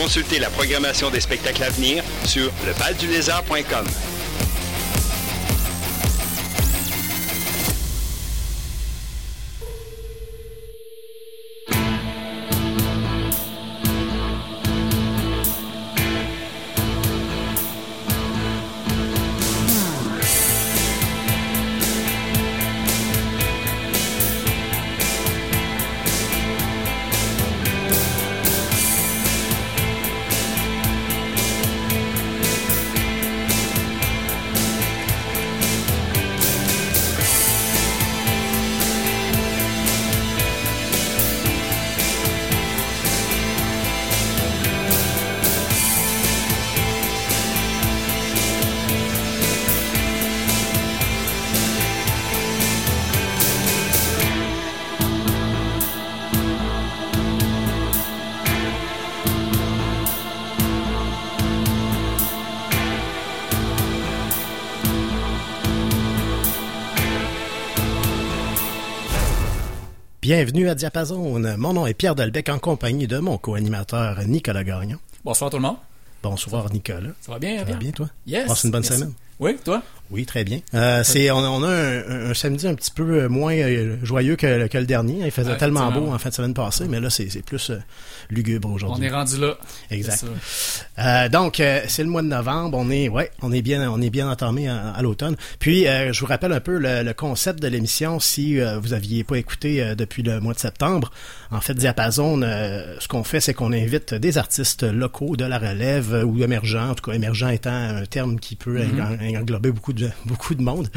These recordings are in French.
Consultez la programmation des spectacles à venir sur levaldulézard.com. Bienvenue à Diapason. Mon nom est Pierre Delbecq en compagnie de mon co-animateur Nicolas Gagnon. Bonsoir tout le monde. Bonsoir Nicolas. Ça va bien, Ça va bien toi? Yes. Passe une bonne semaine. Oui, toi? Oui, très bien. Euh, c'est on, on a un, un samedi un petit peu moins euh, joyeux que, que le dernier. Il faisait tellement beau en fin de semaine passée, mais là c'est plus euh, lugubre On aujourd'hui. est rendu là. Exact. Euh, donc euh, c'est le mois de novembre, on est ouais, on est bien on est bien entamé à, à l'automne. Puis euh, je vous rappelle un peu le, le concept de l'émission si euh, vous aviez pas écouté euh, depuis le mois de septembre. En fait, Diapason, euh, ce qu'on fait, c'est qu'on invite des artistes locaux de la relève euh, ou émergents, en tout cas émergent étant un terme qui peut en- englober beaucoup de beaucoup de monde.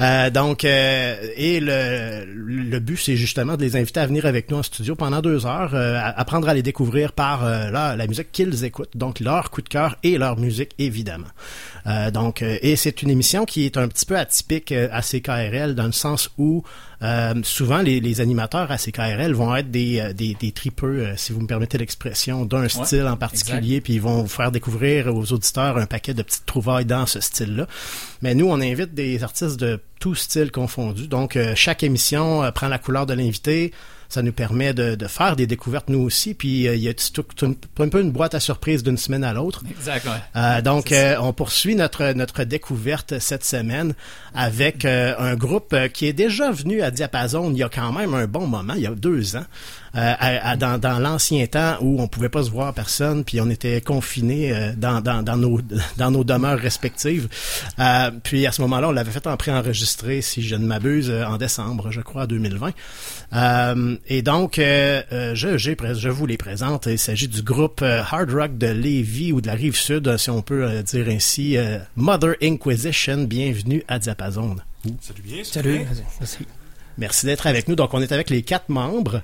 Euh, donc euh, et le, le but, c'est justement de les inviter à venir avec nous en studio pendant deux heures, euh, apprendre à les découvrir par la, la musique qu'ils écoutent, donc leur coup de cœur et leur musique évidemment. Donc et c'est une émission qui est un petit peu atypique à CKRL dans le sens où euh, souvent les, les animateurs à CKRL vont être des euh, des, des tripeux, euh, si vous me permettez l'expression, d'un style en particulier, puis ils vont vous faire découvrir aux auditeurs un paquet de petites trouvailles dans ce style-là. Mais nous, on invite des artistes de tout style confondu. Donc, euh, chaque émission euh, prend la couleur de l'invité. Ça nous permet de, de faire des découvertes nous aussi. Puis, euh, il y a tout, tout- un peu une boîte à surprise d'une semaine à l'autre. Exact. Euh, donc, euh, on poursuit notre notre découverte cette semaine avec euh, un groupe qui est déjà venu à Diapason il y a quand même un bon moment, il y a deux ans, à- à- dans, dans l'ancien temps où on pouvait pas se voir personne, puis on était confinés euh, dans, dans, dans nos dans nos demeures respectives. Euh, puis à ce moment-là, on l'avait fait en préenregistré, si je ne m'abuse, euh, en décembre, je crois, 2020. Euh, et donc, euh, euh, je, je vous les présente. Il s'agit du groupe euh, Hard Rock de Lévis ou de la rive sud, euh, si on peut euh, dire ainsi. euh, Mother Inquisition, bienvenue à Diapason. Salut bien, Salut. bien. Merci. Merci d'être avec nous. Donc, on est avec les quatre membres.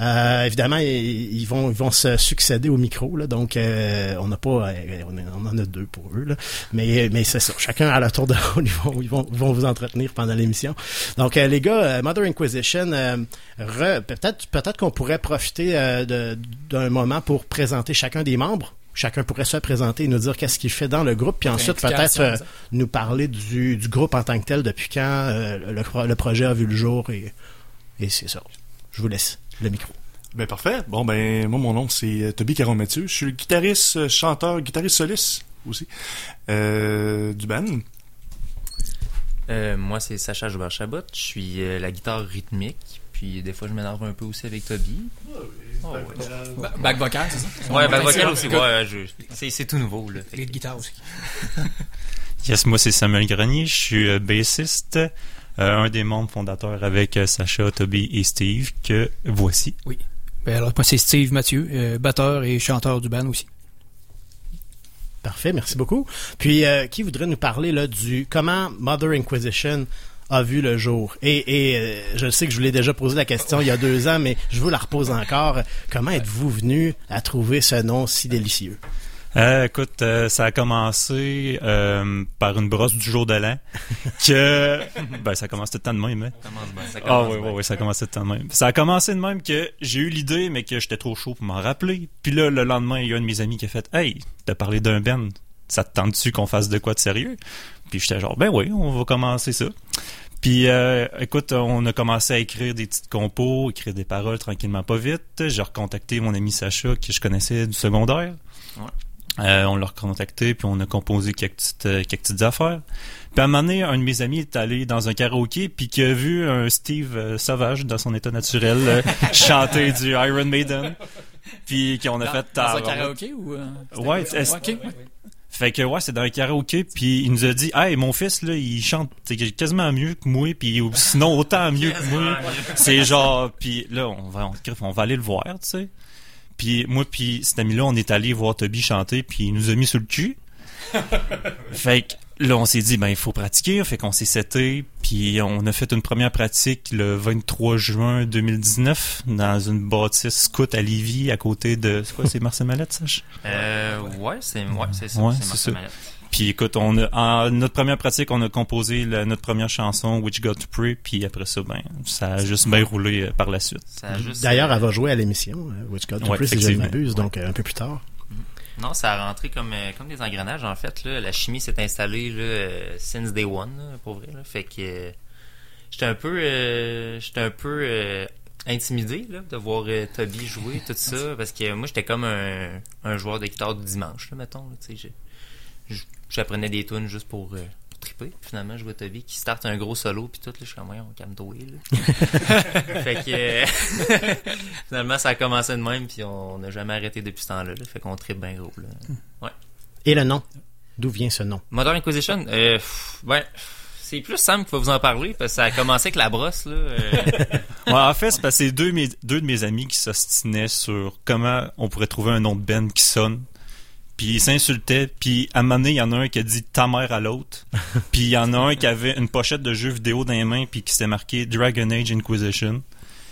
Euh, évidemment, ils, vont ils vont se succéder au micro. Là, donc, euh, on n'a pas, euh, on, en a deux pour eux. Là. Mais mais c'est ça. Chacun à leur tour de rôle, ils vont ils vont, vont vous entretenir pendant l'émission. Donc, euh, les gars, euh, Mother Inquisition, euh, re- peut-être peut-être qu'on pourrait profiter d'un moment pour présenter chacun des membres. Chacun pourrait se présenter et nous dire qu'est-ce qu'il fait dans le groupe, puis ensuite peut-être euh, nous parler du, du groupe en tant que tel, depuis quand euh, le, pro- le projet a vu le jour et, et c'est ça. Je vous laisse le micro. Ben parfait. Bon ben moi mon nom c'est euh, Toby Caron Mathieu. Je suis le guitariste, chanteur, guitariste soliste aussi euh, du band. Euh, moi, c'est Sacha Joubert-Chabot. Je suis euh, la guitare rythmique. Puis des fois, je m'énerve un peu aussi avec Toby. Oh, ouais. Ba- Back vocal, c'est ça? Ouais, back vocal aussi. Ouais, je- c'est, tout nouveau. Là. Les que- de guitare aussi. Yes, moi c'est Samuel Grenier, je suis euh, bassiste, euh, un des membres fondateurs avec euh, Sacha, Toby et Steve, que voici. Ben, alors, moi, c'est Steve Mathieu, euh, batteur et chanteur du band aussi. Parfait, merci beaucoup. Puis, euh, qui voudrait nous parler là du comment Mother Inquisition a vu le jour? Et, et euh, je sais que je vous l'ai déjà posé la question il y a deux ans, mais je vous la repose encore. Comment êtes-vous venu à trouver ce nom si délicieux? Euh, écoute, euh, ça a commencé euh, par une brosse du jour de l'an, que... ben, ça commence tout le temps de même, hein. ça commence bien, ça Ah commence oui, bien. oui, oui, ça commençait tout le temps de même. Ça a commencé de même que j'ai eu l'idée, mais que j'étais trop chaud pour m'en rappeler. Puis là, le lendemain, il y a un de mes amis qui a fait « Hey, t'as parlé d'un band, ça te tente-tu qu'on fasse de quoi de sérieux? » Puis j'étais genre « Ben oui, on va commencer ça. » Puis, euh, écoute, on a commencé à écrire des petites compos, écrire des paroles tranquillement pas vite. J'ai recontacté mon ami Sacha, que je connaissais du secondaire. Ouais. Euh, on l'a recontacté, puis on a composé quelques petites, euh, quelques petites affaires. Puis à un moment donné, un de mes amis est allé dans un karaoké, puis qui a vu un Steve euh, sauvage dans son état naturel chanter du Iron Maiden. Puis qu'on a Dans, fait dans un karaoké ou. c'était Ouais, quoi? Fait que ouais, c'est dans un karaoké, puis il nous a dit "Hey, mon fils là, il chante quasiment mieux que moi, puis sinon autant mieux que moi." C'est genre puis là on va on, on va aller le voir, tu sais. Puis moi puis cet ami-là, on est allé voir Toby chanter, puis il nous a mis sur le cul. fait que là, on s'est dit ben il faut pratiquer, fait qu'on s'est seté, puis on a fait une première pratique le 23 juin 2019 dans une bâtisse scout à Lévis à côté de c'est quoi, c'est Marcel Mallette, Sache? Euh, ouais, c'est ouais, c'est ça. Ouais, c'est c'est Marcel. Mallette. Puis écoute, on a, en notre première pratique, on a composé la- notre première chanson, Which Got to Pray, puis après ça, ben, ça a juste bien roulé euh, par la suite. D'ailleurs, euh, elle va jouer à l'émission, euh, Which God to Ouais, Pray, si je ne m'abuse, donc un peu plus tard. Non, ça a rentré comme, euh, comme des engrenages, en fait. Là. La chimie s'est installée là, euh, since day one, là, pour vrai. Là. Fait que euh, j'étais un peu, euh, j'étais un peu euh, intimidé là, de voir euh, Toby jouer, tout ça, parce que moi, j'étais comme un, un joueur de guitare du dimanche, là, mettons. J'apprenais des tunes juste pour, euh, pour triper. Puis finalement, je vois Toby qui starte un gros solo, puis tout, là, je suis comme, on calme-toi, là. fait que euh, finalement, ça a commencé de même, puis on n'a jamais arrêté depuis ce temps-là. là. fait qu'on tripe bien gros. Là. Et le nom? D'où vient ce nom? Modern Inquisition, euh, pff, ben, c'est plus Sam qui va vous en parler, parce que ça a commencé avec la brosse, là. euh, Ouais, en fait, c'est parce que c'est deux, mes- deux de mes amis qui s'ostinaient sur comment on pourrait trouver un nom de band qui sonne. Puis ils s'insultaient, puis à un moment donné, il y en a un qui a dit ta mère à l'autre. puis il y en a un qui avait une pochette de jeu vidéo dans les mains, puis qui s'était marqué Dragon Age Inquisition.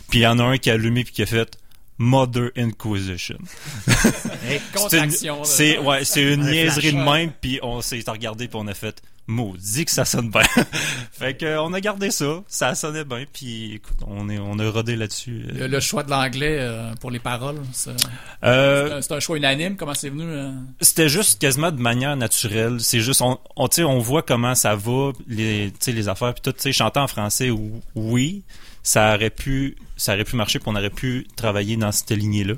Puis il y en a un qui a allumé, puis qui a fait Mother Inquisition. C'est une, ouais, c'est une Un niaiserie de même, puis on s'est regardé, puis on a fait maudit que ça sonne bien. fait que on a gardé ça, ça sonnait bien, puis écoute, on est on a rodé là-dessus. Le, le choix de l'anglais euh, pour les paroles, c'est Euh, c'est un- choix unanime. Comment c'est venu euh? C'était juste quasiment de manière naturelle. C'est juste, on, on, on voit comment ça va, les, les affaires, puis tout. Tu sais, chanter en français, ou- oui, ça aurait pu, ça aurait pu marcher, puis on aurait pu travailler dans cette lignée-là.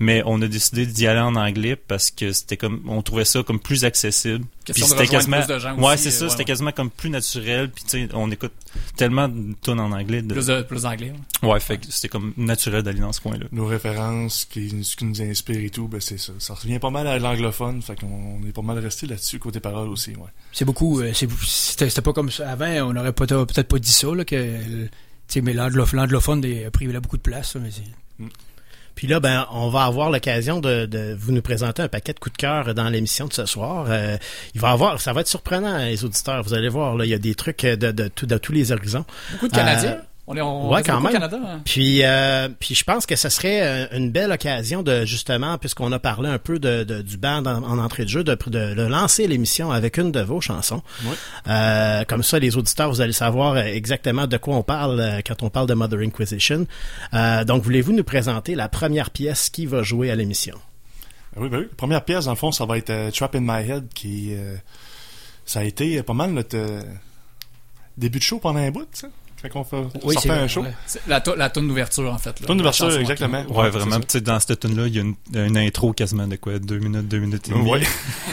Mais on a décidé d'y aller en anglais parce que c'était comme, on trouvait ça comme plus accessible. Question Puis c'était quasiment, plus de gens ouais, c'est euh, ça, ouais, c'était ouais. quasiment comme plus naturel. Puis tu sais, on écoute tellement de tonnes en anglais. De, Plus de- plus d'anglais. ouais. ouais, fait que c'était comme naturel d'aller dans ce coin-là. Nos références, qui, ce qui nous inspire et tout, ben c'est ça. Ça revient pas mal à l'anglophone, fait qu'on est pas mal resté là-dessus, côté paroles aussi, ouais. C'est beaucoup. euh, c'est- C'était pas comme ça. Avant, on n'aurait peut-être pas dit ça, là, que. Tu sais, mais l'anglophone a pris là, beaucoup de place. mais c'est- Puis là, ben, on va avoir l'occasion de, de vous nous présenter un paquet de coups de cœur dans l'émission de ce soir. Euh, il va avoir, ça va être surprenant, les auditeurs. Vous allez voir, là, il y a des trucs de, de, tout- de tous les horizons. Beaucoup de Canadiens. Euh, on est on ouais, quand au même. Canada. hein. Puis, euh, puis je pense que ce serait euh, une belle occasion de justement, puisqu'on a parlé un peu de, de- du band en, en entrée de jeu, de, de, de lancer l'émission avec une de vos chansons. Euh, comme ça, les auditeurs, vous allez savoir exactement de quoi on parle quand on parle de Mother Inquisition. Euh, donc, voulez-vous nous présenter la première pièce qui va jouer à l'émission? Ben oui, ben oui. La première pièce, dans le fond, ça va être Trap in My Head, qui euh, ça a été pas mal notre euh, début de show pendant un bout, ça. Quand on fait, Oui, sortait un show. ouais. La, la tune d'ouverture, en fait. là. Tune La d'ouverture, exactement. Ouais, c'est vraiment. ça. Tu sais, dans cette tune là il y a une, une intro quasiment de quoi, deux minutes, deux minutes et demie. Ouais.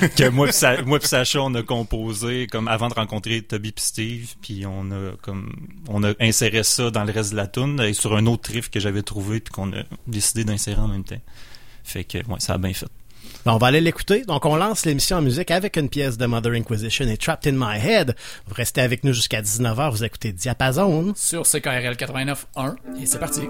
que moi pis, Sa- moi pis Sacha, on a composé comme avant de rencontrer Toby pis Steve, puis on a comme on a inséré ça dans le reste de la tune et sur un autre riff que j'avais trouvé puis qu'on a décidé d'insérer en même temps. Fait que ouais, ça a bien fait. Ben, on va aller l'écouter. Donc, on lance l'émission en musique avec une pièce de Mother Inquisition et Trapped in My Head. Vous restez avec nous jusqu'à 19h. Vous écoutez Diapason. Sur CKRL 89.1. Et c'est parti.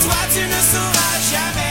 Toi tu ne sauras jamais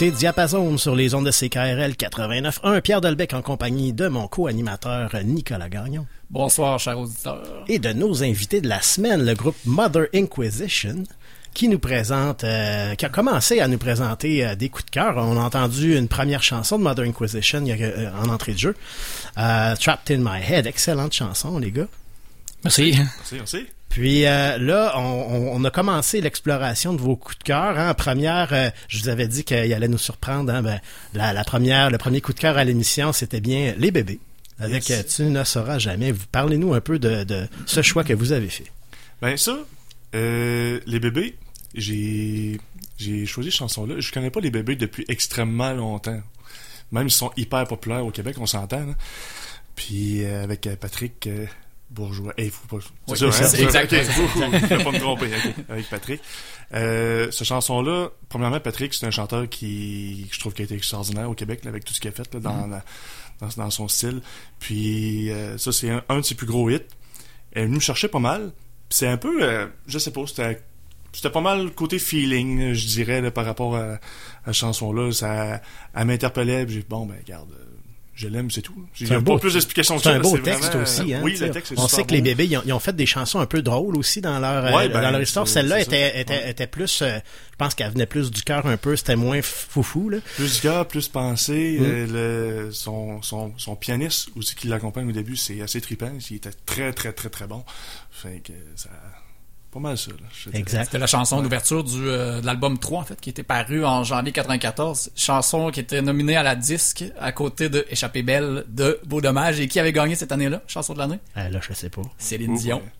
écoutez Diapason sur les ondes de CKRL 89.1. Pierre Delbecq en compagnie de mon co-animateur Nicolas Gagnon. Bonsoir, chers auditeurs. Et de nos invités de la semaine, le groupe Mother Inquisition, qui nous présente, euh, qui a commencé à nous présenter euh, des coups de cœur. On a entendu une première chanson de Mother Inquisition il y a, euh, en entrée de jeu. Euh, Trapped in My Head, excellente chanson, les gars. Merci. Merci, merci. Puis euh, là, on, a commencé l'exploration de vos coups de cœur. Hein. Première, euh, je vous avais dit qu'il allait nous surprendre. Hein. Ben, la, la première, le premier coup de cœur à l'émission, c'était bien les bébés. Avec Yes. euh, Tu ne sauras jamais. Vous parlez-nous un peu de, de ce choix que vous avez fait. Ben ça, euh, les bébés, j'ai j'ai choisi cette chanson-là. Je connais pas les bébés depuis extrêmement longtemps. Même ils sont hyper populaires au Québec, on s'entend. là. Puis avec Patrick Bourgeois. Hey, faut pas. C'est Oui, ça, c'est hein? ça, exact. Ok, faut- faut- faut pas me tromper. ok, avec Patrick. Euh, cette chanson-là, premièrement, Patrick, c'est un chanteur qui, je trouve, qui a été extraordinaire au Québec là, avec tout ce qu'il a fait là, dans, la- dans, dans son style. Puis euh, ça, c'est un, un de ses plus gros hits. Elle est venue me chercher pas mal. Puis c'est un peu, euh, je sais pas, c'était c'était pas mal côté feeling, je dirais, là, par rapport à, à la chanson-là. Ça, elle m'interpellait, puis j'ai dit, bon, ben, regarde, euh, je l'aime, c'est tout. J'ai C'est un pas plus d'explications que C'est ça. un là, beau c'est texte vraiment- aussi. Hein, oui, le texte est On sait que les bébés, ils ont, ils ont fait des chansons un peu drôles aussi dans leur, euh, Ouais, ben, dans leur histoire. c'est- Celle-là c'est était, était, Ouais. était plus, euh, je pense qu'elle venait plus du cœur un peu. C'était moins foufou. Là. Plus gars, plus pensé. Mm. euh, le, son, son, son pianiste aussi qui l'accompagne au début, c'est assez trippant. Il était très, très, très, très bon. Fait que ça... Pas mal ça, là. Exact. C'était la chanson d'ouverture du, euh, de l'album 3, en fait, qui était paru en janvier 94. Chanson qui était nominée à la disque à côté de Échappée belle de Beau Dommage. Et qui avait gagné cette année-là, chanson de l'année? Euh, là, je sais pas. Céline Dion. ouais.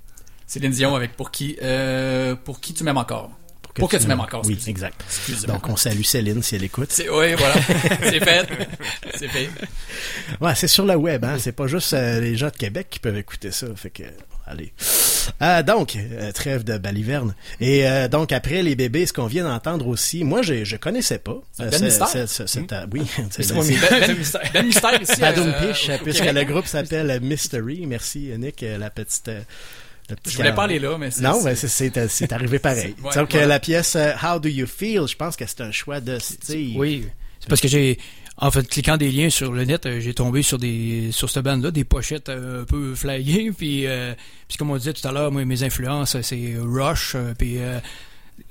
Céline Dion avec Pour qui, euh, pour qui tu m'aimes encore. Pour que, tu m'aimes encore. Oui, exact. Excusez-moi. Donc, on salue Céline si elle écoute. C'est, oui, voilà. c'est fait. C'est fait. Ouais, c'est sur le web, hein. C'est pas juste euh, les gens de Québec qui peuvent écouter ça. Fait que, allez. Euh, donc, euh, trêve de baliverne. Et euh, donc, après les bébés, ce qu'on vient d'entendre aussi, moi, je, je connaissais pas. Ben c'est- Mystère. euh, oui, c'est ben, c'est- Ben, Mystère ici. Euh, Piche, puisque le groupe s'appelle Mystery. Merci, Nick, la petite... Je voulais pas aller là, mais c'est... Non, c'est- mais c'est- c'est c'est arrivé pareil. Ouais, Donc, voilà. la pièce How Do You Feel, je pense que c'est un choix de style. Oui. C'est parce que j'ai, en fait, cliquant des liens sur le net, euh, j'ai tombé sur des, sur cette bande-là, des pochettes euh, un peu flyées, puis, euh, puis comme on disait tout à l'heure, moi, mes influences, euh, c'est Rush, euh, puis euh,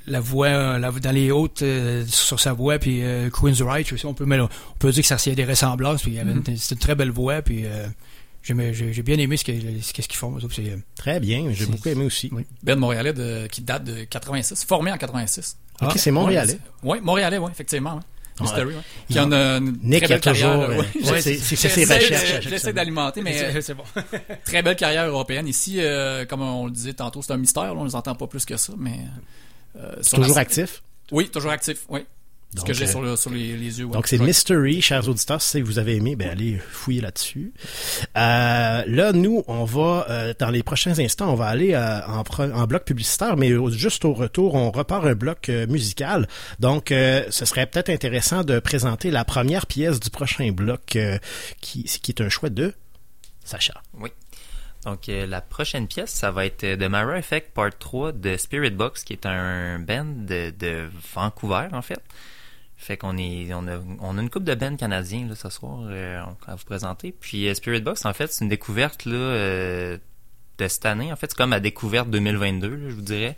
la voix, euh, la, dans les hautes, euh, sur sa voix, puis euh, Queen's Right aussi, on peut, mais on peut dire que ça s'il y a des ressemblances, puis il y avait une- c'est une très belle voix, puis euh, j'ai j'ai bien aimé ce que- ce qu'ils font. autres, c'est, Très bien, j'ai C'est- beaucoup aimé aussi. oui. Ben Montréalais de, qui date de 86, formé en 86. Ok, Ah, c'est Montréalais. Oui, Montréalais, oui, effectivement. Ouais. Mystery, ouais. Qui en a une Nick très a belle carrière. toujours, ouais. euh, Ouais, c'est- ses j'essaie de- recherches J'essaie d'alimenter, mais euh, c'est c'est bon. très belle carrière européenne. Ici, euh, comme on le disait tantôt, c'est un mystère. Là, on ne les entend pas plus que ça, mais... euh, Toujours la- actif? Oui, toujours actif, oui. Ce Donc, que j'ai euh, sur, le- sur les, les yeux. ouais. Donc c'est. Mystery, chers auditeurs, si vous avez aimé, ben allez fouiller là-dessus. Euh, là, nous, on va euh, dans les prochains instants, on va aller euh, en, bloc publicitaire, mais juste au retour, on repart un bloc euh, musical. Donc, euh, ce serait peut-être intéressant de présenter la première pièce du prochain bloc, euh, qui, qui est un choix de Sacha. Oui. Donc, euh, la prochaine pièce, ça va être The Mara Effect Part 3 de Spirit Box, qui est un band de, de Vancouver, en fait. Fait qu'on est, on a, on a une coupe de bands canadiens, là, ce soir, euh, à vous présenter. Puis, euh, Spirit Box, en fait, c'est une découverte, là, euh, de cette année. En fait, c'est comme la découverte 2022, là, je vous dirais.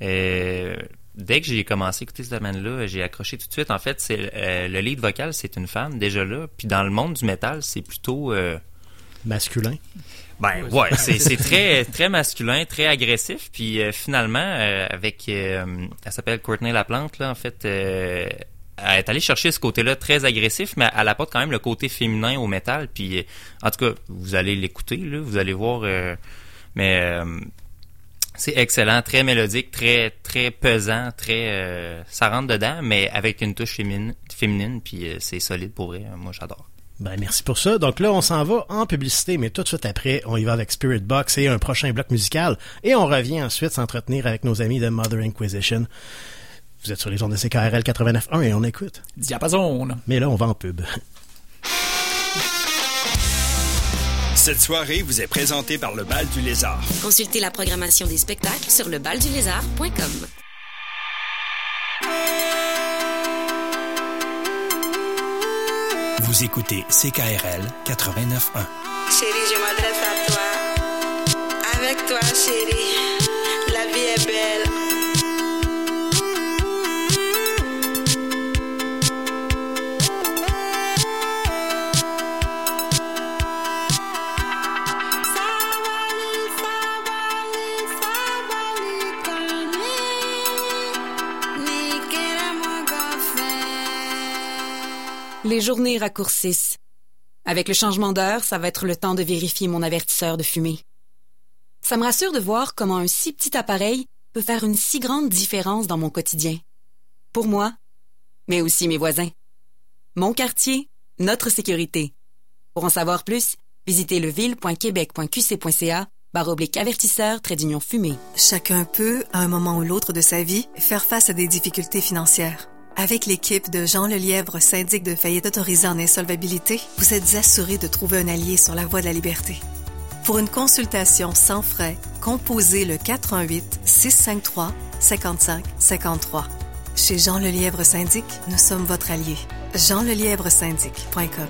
Euh, dès que j'ai commencé à écouter cette band-là, j'ai accroché tout de suite. En fait, c'est euh, le lead vocal, c'est une femme, déjà là. Puis, dans le monde du métal, c'est plutôt... euh, Masculin. ben ouais, c'est c'est très très masculin, très agressif. Puis euh, finalement, euh, avec, euh, elle s'appelle Courtney Laplante là, en fait, euh, elle est allée chercher ce côté-là très agressif, mais elle apporte quand même le côté féminin au métal. Puis euh, en tout cas, vous allez l'écouter vous allez voir. euh, mais euh, c'est excellent, très mélodique, très très pesant, très ça rentre dedans, mais avec une touche féminine, féminine. Puis c'est solide pour vrai. Moi, j'adore. Ben, merci pour ça. Donc là, on s'en va en publicité, mais tout de suite après, on y va avec Spirit Box et un prochain bloc musical. Et on revient ensuite s'entretenir avec nos amis de Mother Inquisition. Vous êtes sur les ondes de CKRL 89.1 et on écoute. Diapason. Mais là, on va en pub. Cette soirée vous est présentée par le Bal du Lézard. Consultez la programmation des spectacles sur lebaldulézard.com. Vous écoutez CKRL 89.1. Chérie, je m'adresse à toi. Avec toi, chérie, la vie est belle. Les journées raccourcissent. Avec le changement d'heure, ça va être le temps de vérifier mon avertisseur de fumée. Ça me rassure de voir comment un si petit appareil peut faire une si grande différence dans mon quotidien. Pour moi, mais aussi mes voisins. Mon quartier, notre sécurité. Pour en savoir plus, visitez leville.québec.qc.ca barre oblique avertisseur trait d'union fumée. Chacun peut, à un moment ou l'autre de sa vie, faire face à des difficultés financières. Avec l'équipe de Jean Lelièvre, syndic de faillite autorisé en insolvabilité, vous êtes assuré de trouver un allié sur la voie de la liberté. Pour une consultation sans frais, composez le 418 653 55 53. Chez Jean Lelièvre Syndic, nous sommes votre allié. jeanlelièvresyndic.com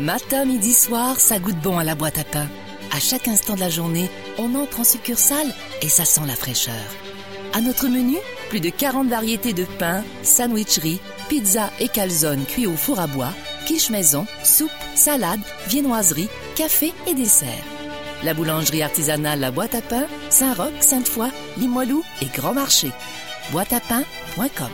Matin, midi, soir, ça goûte bon à la boîte à pain. À chaque instant de la journée, on entre en succursale et ça sent la fraîcheur. À notre menu, plus de 40 variétés de pains, sandwicheries, pizzas et calzones cuits au four à bois, quiche maison, soupe, salade, viennoiserie, café et dessert. La boulangerie artisanale La Boîte à Pain, Saint-Roch, Sainte-Foy, Limoilou et Grand Marché. boîteapain.com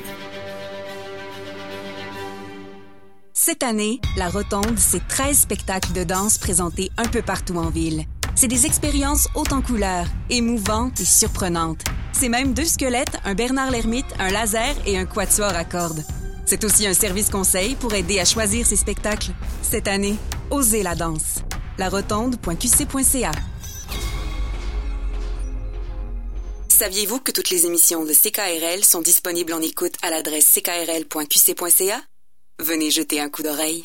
Cette année, la Rotonde, c'est 13 spectacles de danse présentés un peu partout en ville. C'est des expériences hautes en couleurs, émouvantes et surprenantes. C'est même deux squelettes, un Bernard l'ermite, un laser et un quatuor à cordes. C'est aussi un service conseil pour aider à choisir ces spectacles. Cette année, osez la danse. larotonde.qc.ca Saviez-vous que toutes les émissions de CKRL sont disponibles en écoute à l'adresse ckrl.qc.ca? Venez jeter un coup d'oreille.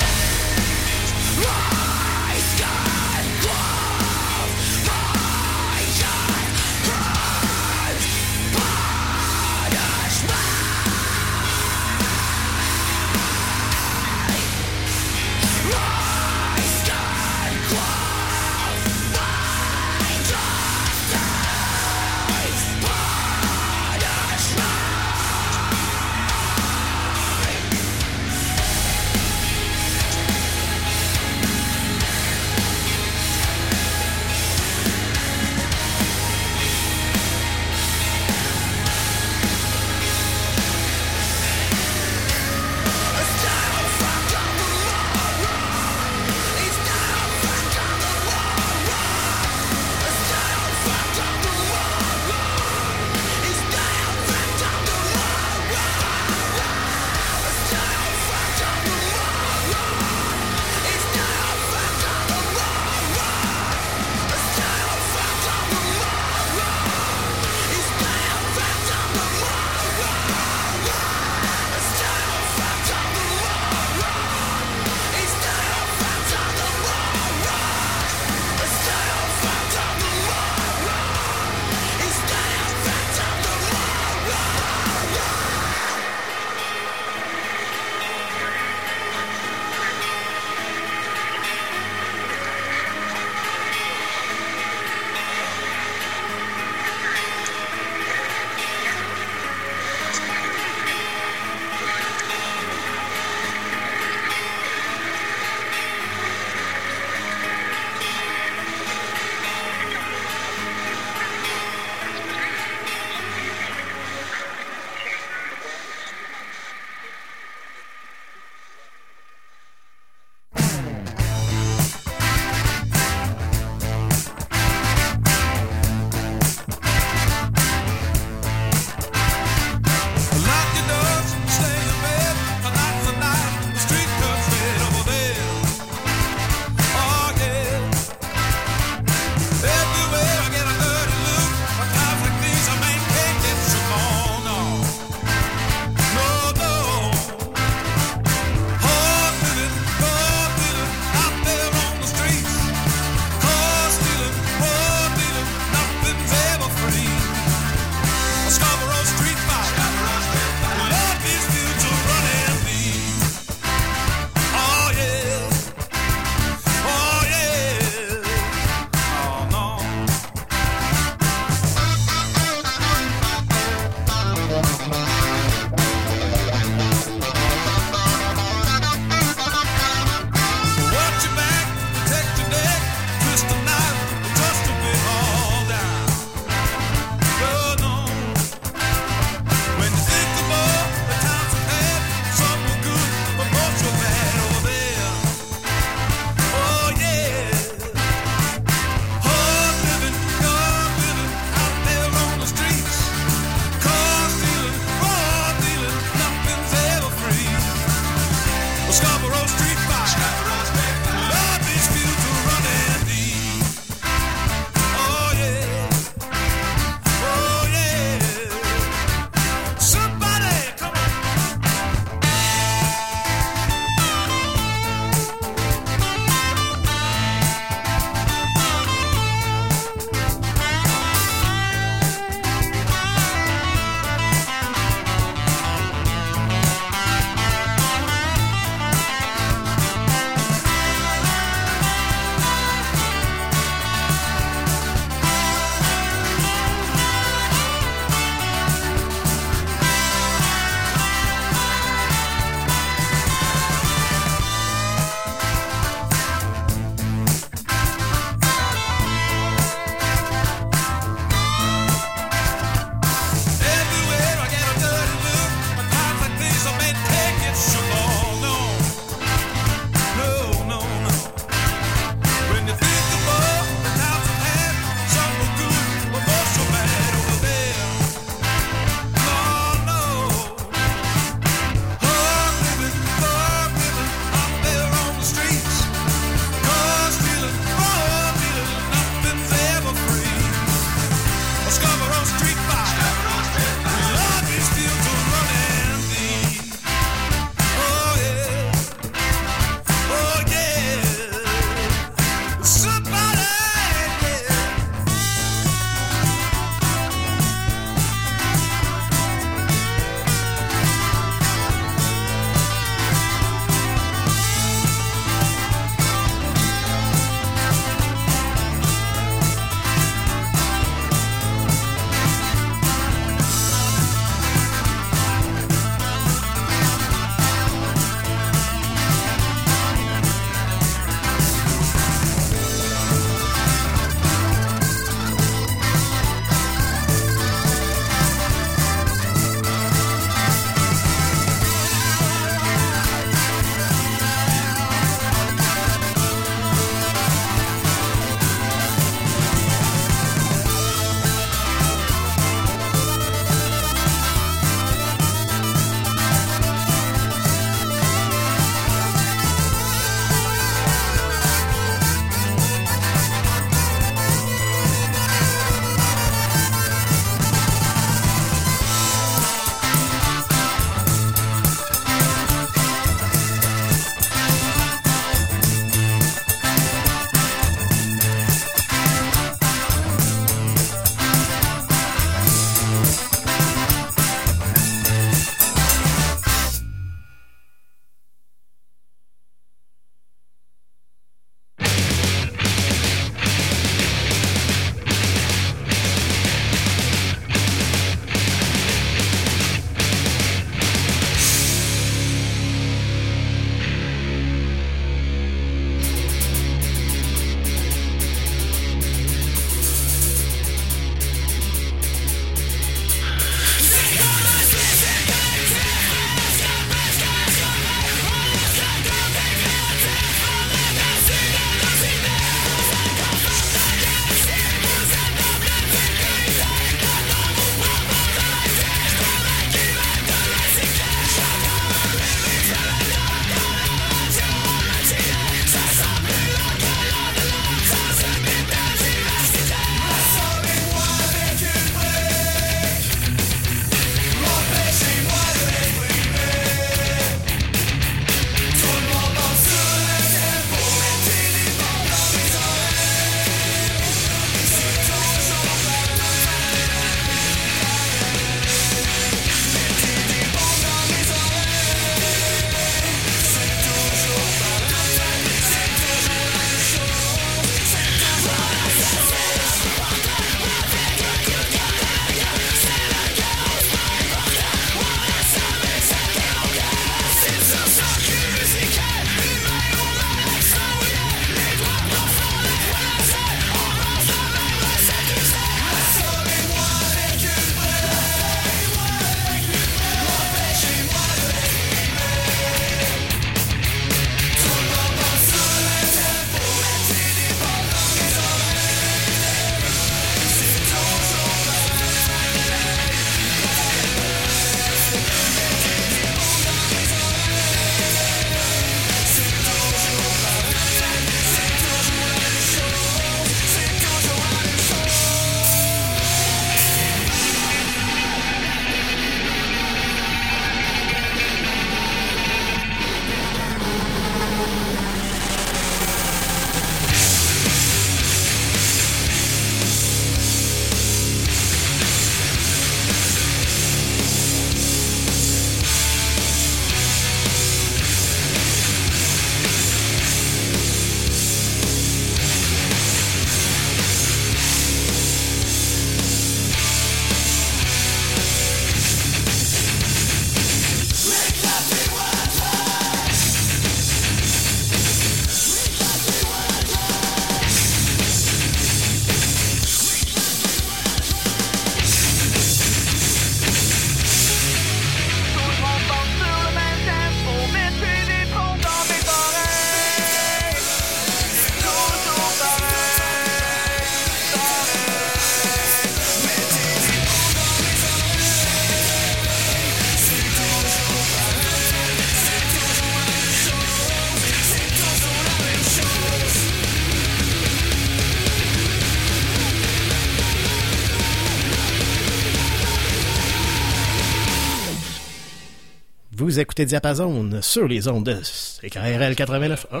Vous écoutez Diapason sur les ondes de CKRL 89. Ah,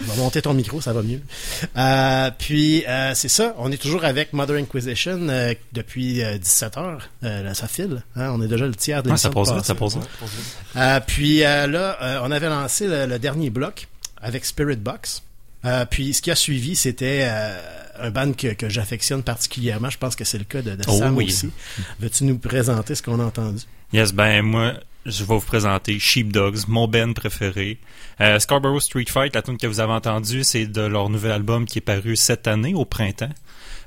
je vais monter ton micro, ça va mieux. Euh, puis, euh, c'est ça, on est toujours avec Mother Inquisition euh, depuis 17 heures. Euh, là, ça file. hein, on est déjà le tiers de Ah, ça l'émission passe passée. ça passe. Euh, puis euh, là, euh, on avait lancé le, le dernier bloc avec Spirit Box. Euh, puis ce qui a suivi, c'était euh, un band que, que j'affectionne particulièrement. Je pense que c'est le cas de, de Oh Sam oui. aussi. Veux-tu nous présenter ce qu'on a entendu? Yes, ben moi, je vais vous présenter Sheepdogs, mon band préféré. Euh, Scarborough Street Fight, la tune que vous avez entendue, c'est de leur nouvel album qui est paru cette année au printemps.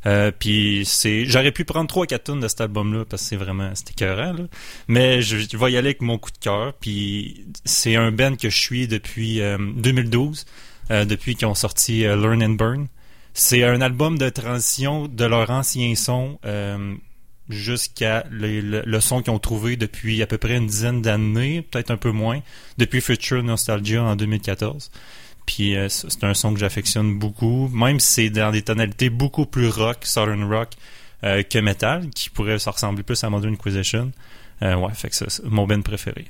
Euh, puis c'est, j'aurais pu prendre trois quatre tunes de cet album-là parce que c'est vraiment, c'était écœurant, là. Mais je, vais y aller avec mon coup de cœur. Puis c'est un band que je suis depuis euh, 2012, euh, depuis qu'ils ont sorti euh, Learn and Burn. C'est un album de transition de leur ancien son euh, jusqu'à le, le- son qu'ils ont trouvé depuis à peu près une dizaine d'années, peut-être un peu moins, depuis Future Nostalgia en 2014. Puis euh, c'est un son que j'affectionne beaucoup, même si c'est dans des tonalités beaucoup plus rock, southern rock euh, que metal, qui pourrait se ressembler plus à Modern Inquisition. Euh, ouais, fait que c'est c'est mon band préféré.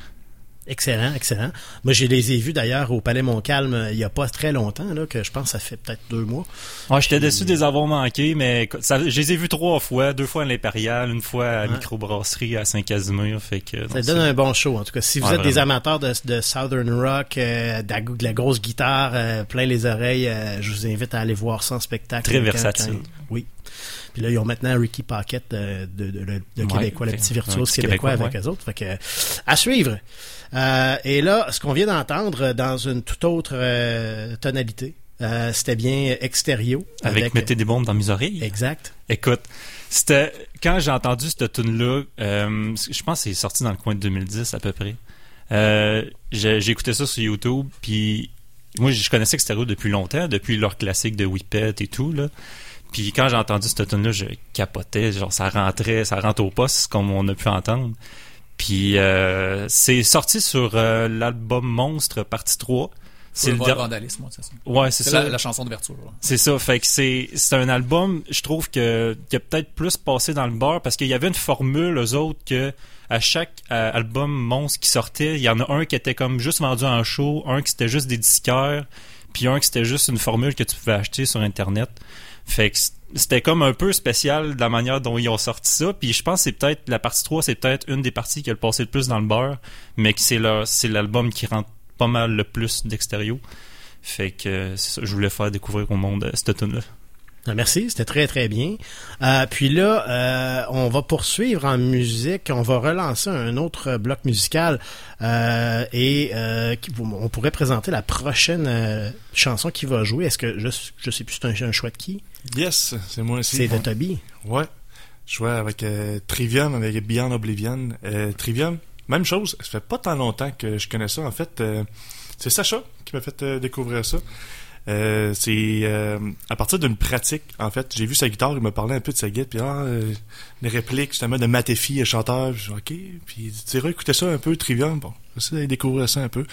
Excellent, excellent. Moi, je les ai vus d'ailleurs au Palais Montcalm euh, il y a pas très longtemps, là, que je pense que ça fait peut-être deux mois. Ouais, j'étais déçu de les avoir manqués, mais ça, je les ai vus trois fois, deux fois à l'Impérial, une fois à la Ouais. microbrasserie à Saint-Casimir, fait que... Ça donne un bon show, en tout cas. Si vous Ouais, êtes des amateurs de, de Southern Rock, euh, de, la, de la grosse guitare, euh, plein les oreilles, euh, je vous invite à aller voir ça en spectacle. Très versatile. quand- oui. Puis là, ils ont maintenant Ricky Pocket euh, de, de, de, de Ouais, Québécois, le petit virtuose québécois, Québécois, avec ouais. eux autres. Fait que, à suivre. Euh, et là, ce qu'on vient d'entendre dans une toute autre euh, tonalité, euh, c'était bien Extérieur. Avec, Mettez des bombes dans mes oreilles. Exact. Écoute, c'était quand j'ai entendu cette tune là, je pense que c'est sorti dans le coin de 2010 à peu près. Euh, j'ai j'ai écouté ça sur YouTube, puis moi je connaissais Extérieur depuis longtemps, depuis leur classique de Whippet et tout là. Puis quand j'ai entendu cette tune là, je capotais, genre ça rentrait, ça rentre au poste comme on a pu entendre. Puis euh, c'est sorti sur euh, l'album Monstre partie 3. C'est le der- vandalisme, moi, c'est ça. Ouais, c'est ça. la, la chanson d'ouverture. là. C'est ça, fait que c'est c'est un album, je trouve que qui a peut-être plus passé dans le beurre parce qu'il y avait une formule aux autres que à chaque euh, album monstre qui sortait, il y en a un qui était comme juste vendu en show, un qui c'était juste des disquaires, puis un qui c'était juste une formule que tu pouvais acheter sur internet. Fait que c'était comme un peu spécial de la manière dont ils ont sorti ça, puis je pense que c'est peut-être la partie 3, c'est peut-être une des parties qui a le passé le plus dans le beurre, mais que c'est c'est l'album qui rentre pas mal le plus d'extérieur. Fait que ça, je voulais faire découvrir au monde euh, cette tune là Merci, c'était très très bien. Euh, puis là, euh, on va poursuivre en musique. On va relancer un autre bloc musical euh, et on pourrait présenter la prochaine chanson qui va jouer. Est-ce que je je sais plus c'est un, un choix de qui? Yes, c'est moi aussi. C'est de. Toby. Ouais. Je jouais avec Trivium, avec Beyond Oblivion. Trivium, même chose. Ça fait pas tant longtemps que je connais ça. En fait, c'est Sacha qui m'a fait découvrir ça. Euh, c'est euh, à partir d'une pratique, en fait. J'ai vu sa guitare, il m'a parlé un peu de sa guitare, puis ah, euh, les répliques justement de Matefi, chanteur. Puis, ok, puis tu écouter ça un peu, Trivium. Bon, j'essaie d'aller découvrir ça un peu.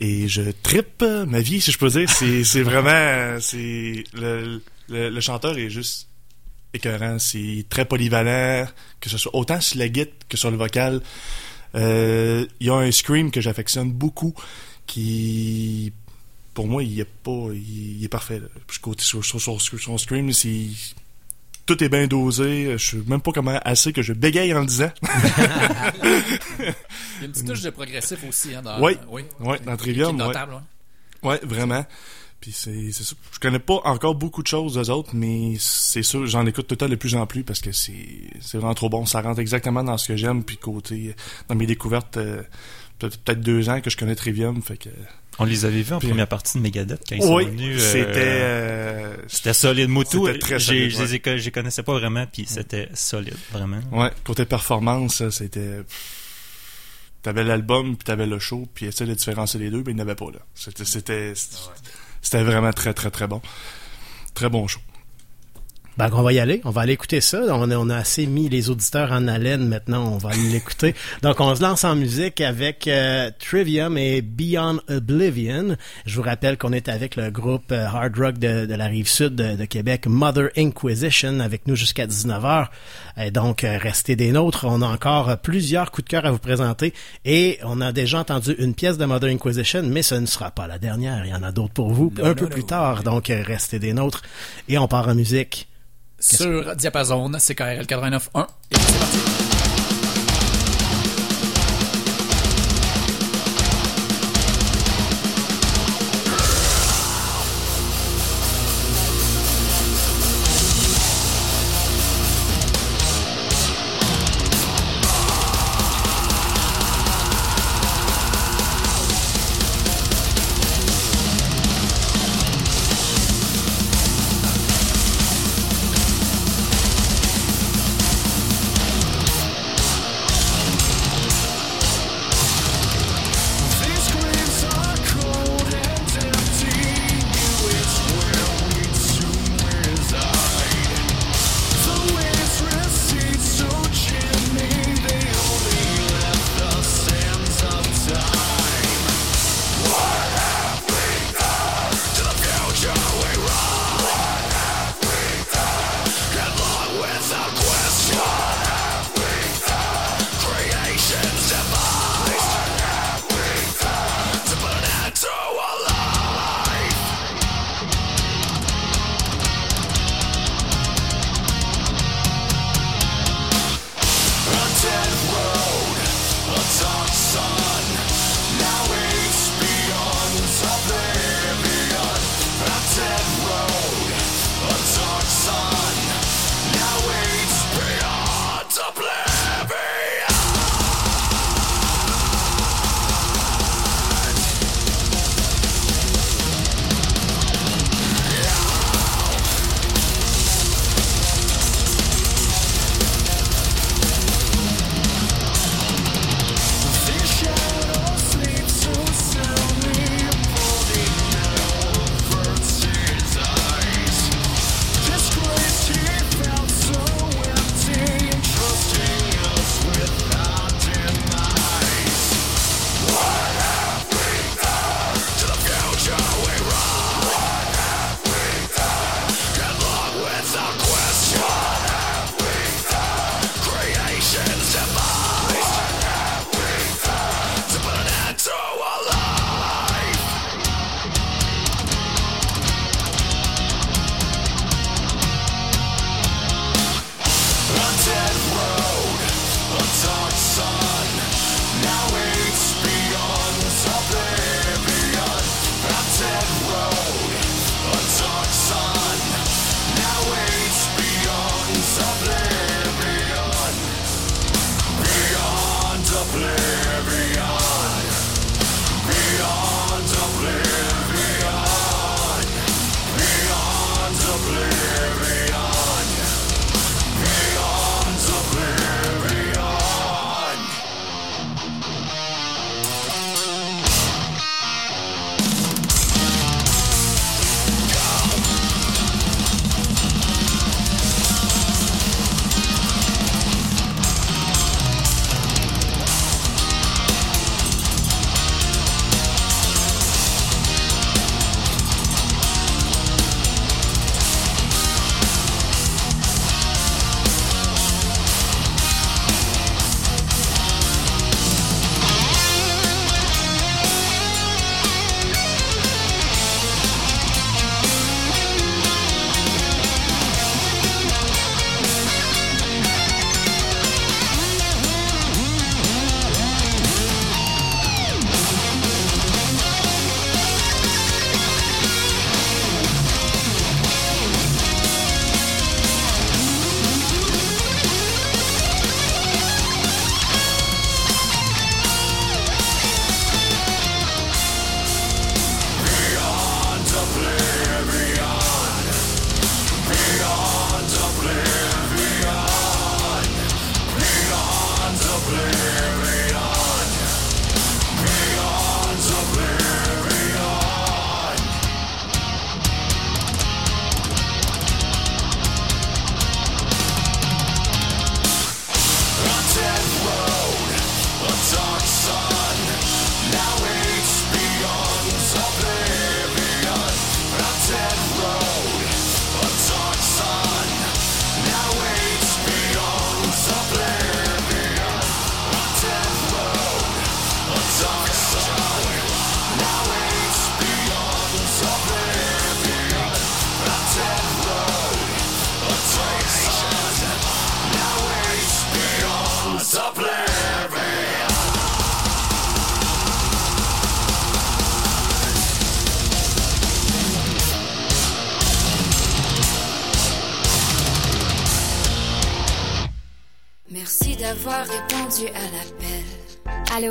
Et je trippe ma vie, si je peux dire. C'est, vraiment, euh, le, le, chanteur est juste écœurant. C'est très polyvalent, que ce soit autant sur la guitare que sur le vocal. Il y a un scream que j'affectionne beaucoup, qui, pour moi, il est pas, il, est parfait. Là. Puis je côté sur, sur, sur- sur son scream, c'est tout est bien dosé. Je sais même pas comment assez que je bégaye en le disant. Il y a une petite touche de progressif aussi. Hein, dans, oui, oui, oui, dans Trivium. est ouais. notable, ouais. Ouais, vraiment. Puis c'est c'est ça. Je connais pas encore beaucoup de choses des autres, mais c'est sûr, j'en écoute tout le temps de plus en plus parce que c'est c'est vraiment trop bon. Ça rentre exactement dans ce que j'aime. Puis côté, dans mes découvertes, euh, peut- peut-être deux ans que je connais Trivium. Fait que. On les avait vus en première partie de Megadeth quand ils sont Oui, venus. euh, c'était, euh, c'était solide. Moutou, c'était très j'ai- solide, je les connaissais pas vraiment, puis c'était solide, vraiment. Ouais, côté performance, c'était. T'avais l'album, puis t'avais le show, puis essayer de différencier les deux, mais il n'y en avait pas là. C'était, c'était, c'était vraiment très, très, très bon. Très bon show. Ben, on va y aller. On va aller écouter ça. On a, on a assez mis les auditeurs en haleine maintenant. On va aller l'écouter. Donc, on se lance en musique avec euh, Trivium et Beyond Oblivion. Je vous rappelle qu'on est avec le groupe euh, hard rock de, de la rive sud de, de Québec, Mother Inquisition, avec nous jusqu'à 19h. Et donc, euh, restez des nôtres. On a encore plusieurs coups de cœur à vous présenter. Et on a déjà entendu une pièce de Mother Inquisition, mais ce ne sera pas la dernière. Il y en a d'autres pour vous Non, un non, peu non. plus tard. Donc, restez des nôtres. Et on part en musique. Sur Diapason, CKRL 89.1. Et c'est parti.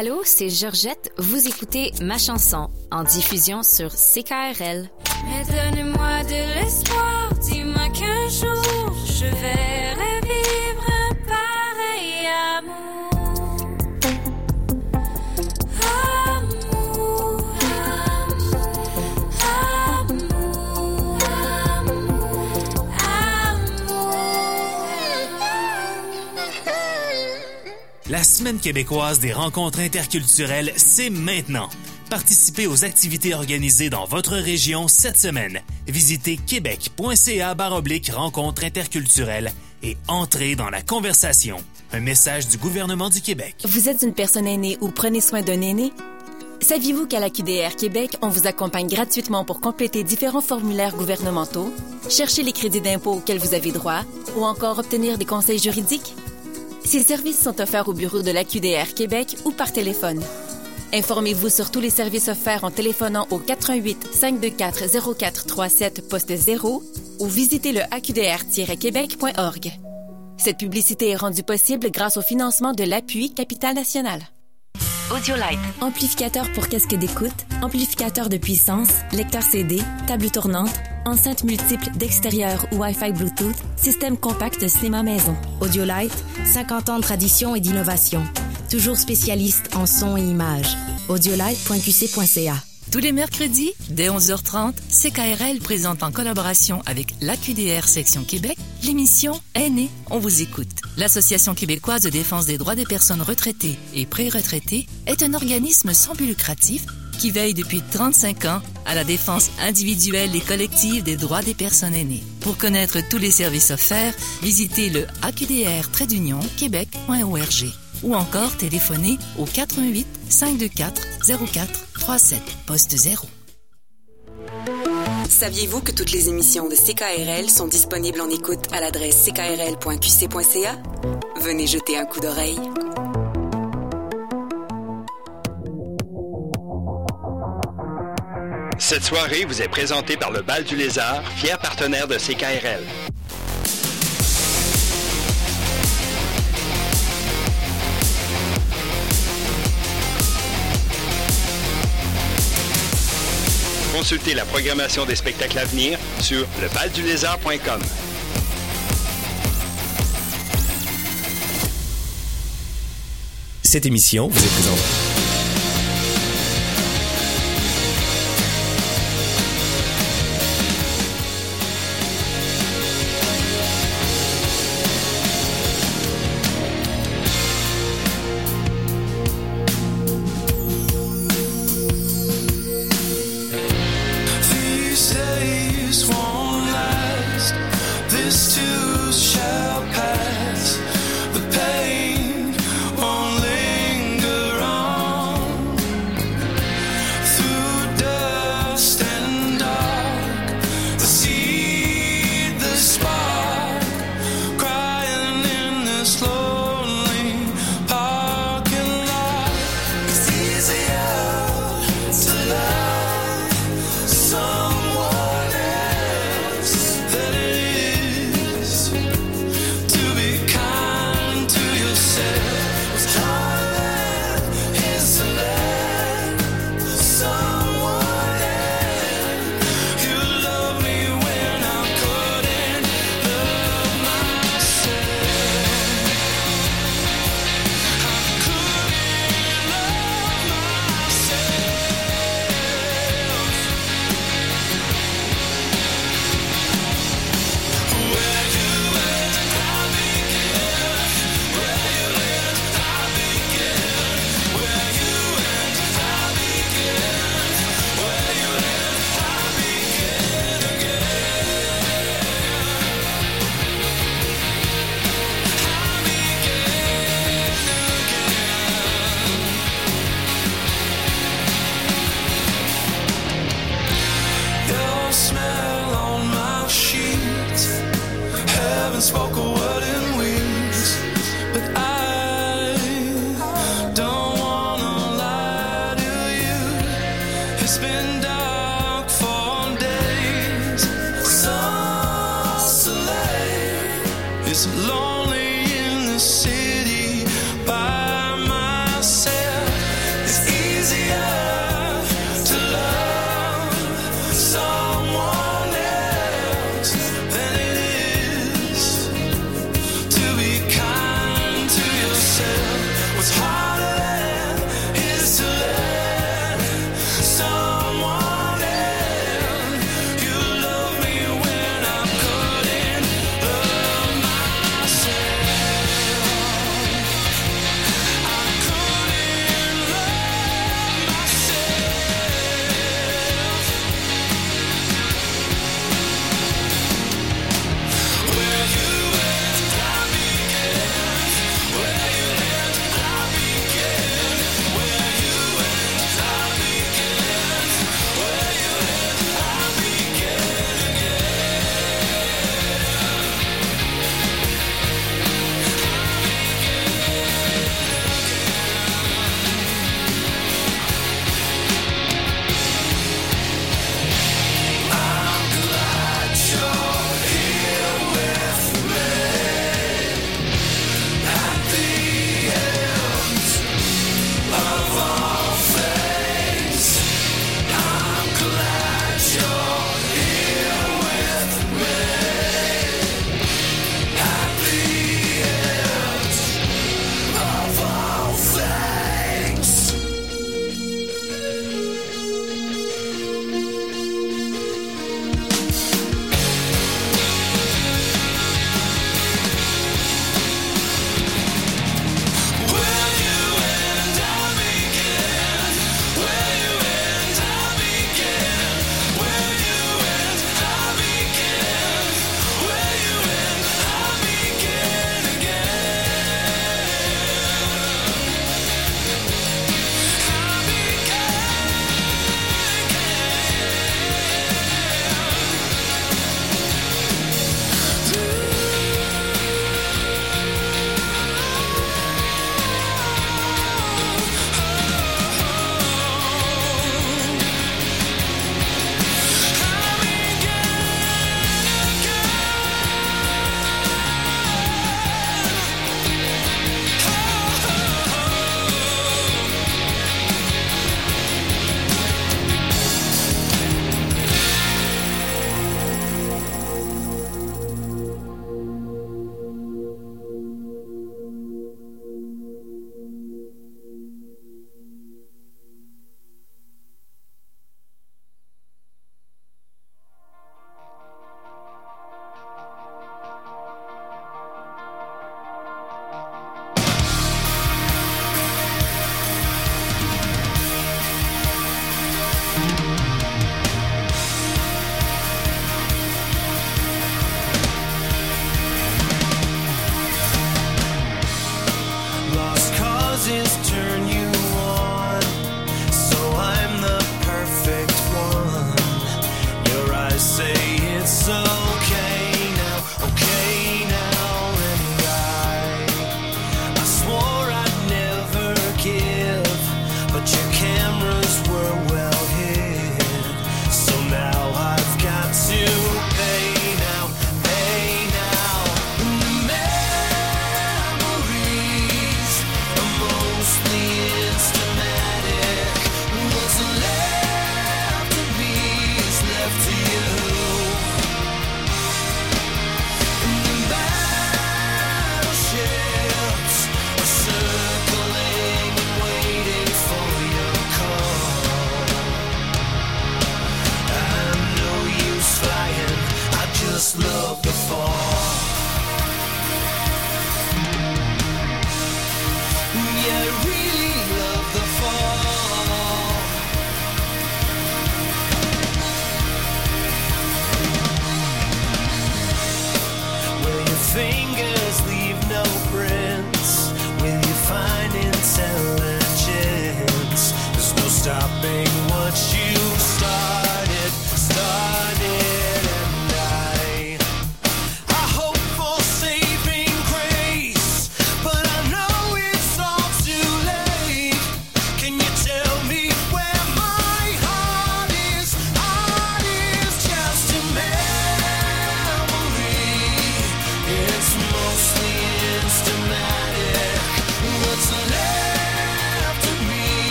Allô, c'est Georgette. Vous écoutez Ma chanson en diffusion sur CKRL. Mais donnez-moi de l'espoir, La Semaine québécoise des rencontres interculturelles, c'est maintenant. Participez aux activités organisées dans votre région cette semaine. Visitez québec.ca baroblique rencontres interculturelles et entrez dans la conversation. Un message du gouvernement du Québec. Vous êtes une personne aînée ou prenez soin d'un aîné? Saviez-vous qu'à la QDR Québec, on vous accompagne gratuitement pour compléter différents formulaires gouvernementaux, chercher les crédits d'impôt auxquels vous avez droit ou encore obtenir des conseils juridiques? Ces services sont offerts au bureau de la QDR Québec ou par téléphone. Informez-vous sur tous les services offerts en téléphonant au 88 524 0437 poste 0 ou visitez le aqdr-québec.org. Cette publicité est rendue possible grâce au financement de l'appui Capital National. Audiolite. Amplificateur pour casque d'écoute, amplificateur de puissance, lecteur CD, table tournante, enceinte multiple d'extérieur ou Wi-Fi Bluetooth, système compact cinéma maison. Audiolite, 50 ans de tradition et d'innovation. Toujours spécialiste en son et image. Audiolite.qc.ca. Tous les mercredis, dès 11h30, CKRL présente en collaboration avec l'AQDR Section Québec l'émission Aînés, on vous écoute. L'Association québécoise de défense des droits des personnes retraitées et pré-retraitées est un organisme sans but lucratif qui veille depuis 35 ans à la défense individuelle et collective des droits des personnes aînées. Pour connaître tous les services offerts, visitez le aqdr-québec.org ou encore téléphonez au 88 524 04 37 poste 0. Saviez-vous que toutes les émissions de CKRL sont disponibles en écoute à l'adresse ckrl.qc.ca? Venez jeter un coup d'oreille. Cette soirée vous est présentée par le Bal du Lézard, fier partenaire de CKRL. Consultez la programmation des spectacles à venir sur lebaldulézard.com. Cette émission vous est présentée.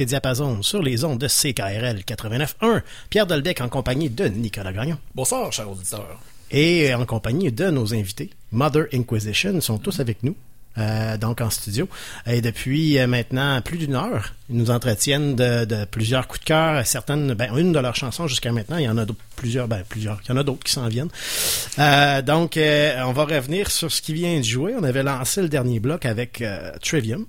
Écoutez Diapason sur les ondes de CKRL 89.1. Pierre Dolbec en compagnie de Nicolas Gagnon. Bonsoir, chers auditeurs. Et en compagnie de nos invités, Mother Inquisition, sont tous avec nous. euh, donc en studio. Et depuis euh, maintenant plus d'une heure, ils nous entretiennent de, de plusieurs coups de cœur, certaines, ben, une de leurs chansons jusqu'à maintenant, il y en a d'autres- plusieurs, ben, plusieurs, il y en a d'autres qui s'en viennent. Euh, donc, on va revenir sur ce qui vient de jouer. On avait lancé le dernier bloc avec Trivium.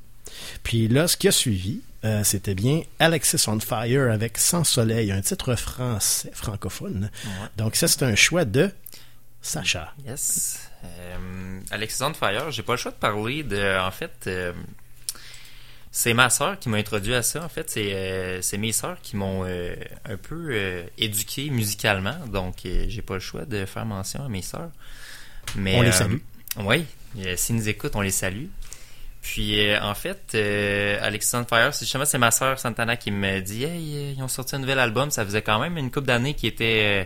Puis là, ce qui a suivi, euh, c'était bien Alexis on Fire avec Sans Soleil, un titre français, francophone. Donc ça, c'est un choix de Sacha. Yes. Euh, Alexis on Fire, j'ai pas le choix de parler de. En fait, euh, c'est ma sœur qui m'a introduit à ça. En fait, c'est mes sœurs qui m'ont un peu éduqué musicalement. Donc, j'ai pas le choix de faire mention à mes sœurs. Mais, On les salue. Oui. S'ils nous écoutent, on les salue. Puis, euh, en fait, euh, Alexis Fire, c'est justement, c'est ma sœur Santana qui me dit Hey, euh, ils ont sorti un nouvel album. Ça faisait quand même une couple d'années qui était. euh,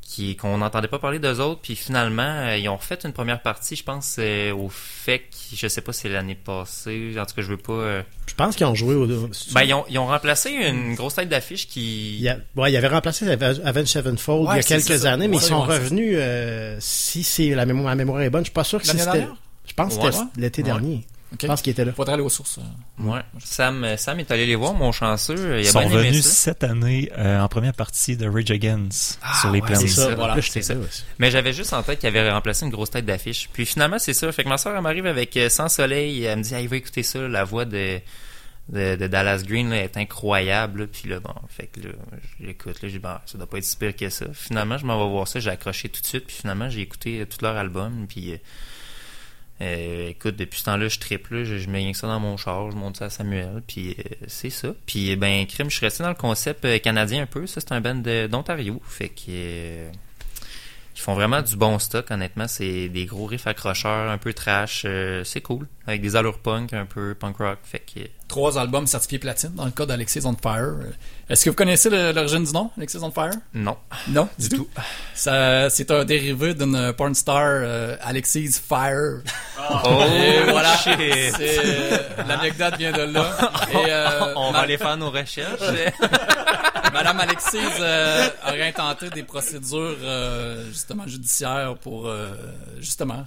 qui qu'on n'entendait pas parler d'eux autres puis finalement euh, ils ont refait une première partie je pense euh, au FEC je sais pas si c'est l'année passée en tout cas je veux pas euh, Je pense qu'ils ont joué au. ben ils ont, ils ont remplacé une grosse tête d'affiche qui Il y a, ouais, il avait remplacé Avenged Sevenfold Ouais, il y a quelques ça. années, mais Ouais, ils sont revenus, euh, si c'est la mémoire, ma mémoire est bonne, je suis pas sûr que L'année c'était, pense que c'était Ouais. l'été Ouais. dernier. Je pense qu'il était là. Faudrait aller aux sources. ouais Sam Sam est allé les voir mon chanceux il Ils a sont bien aimé venus ça cette année euh, en première partie de Rage Against sur les ouais, plaines. c'est ça, Voilà, ça. Mais j'avais juste en tête qu'il avait remplacé une grosse tête d'affiche. Puis finalement, c'est ça. Fait que ma soeur, elle m'arrive avec euh, Sans Soleil. Elle me dit, hey, va écouter ça. La voix de, de, de Dallas Green là, est incroyable. là. Puis là, bon, fait que là, je l'écoute. Là, j'ai dit, bon, ça doit pas être si pire que ça. Finalement, je m'en vais voir ça. J'ai accroché tout de suite. Puis finalement, j'ai écouté euh, tout leur album. Puis euh, Euh, écoute, depuis ce temps-là, je triple, je, je mets rien que ça dans mon char, je monte ça à Samuel, puis euh, c'est ça. Puis, ben, crime, je suis resté dans le concept euh, canadien un peu. Ça, c'est un band d'Ontario. Fait que. euh, ils font vraiment du bon stock, honnêtement. C'est des gros riffs accrocheurs, un peu trash. euh, c'est cool. Avec des allures punk, un peu punk rock. Fait que. Trois albums certifiés platine dans le cas d'Alexis on Fire. Est-ce que vous connaissez l'origine du nom, Alexis on Fire? Non. Non, du tout? Ça, c'est un dérivé d'une porn star, euh, Alexis Fire. Oh, Et voilà. euh, L'anecdote vient de là. Et, euh, On va aller faire nos recherches. Madame Alexis euh, aurait intenté des procédures euh, justement judiciaires pour euh, justement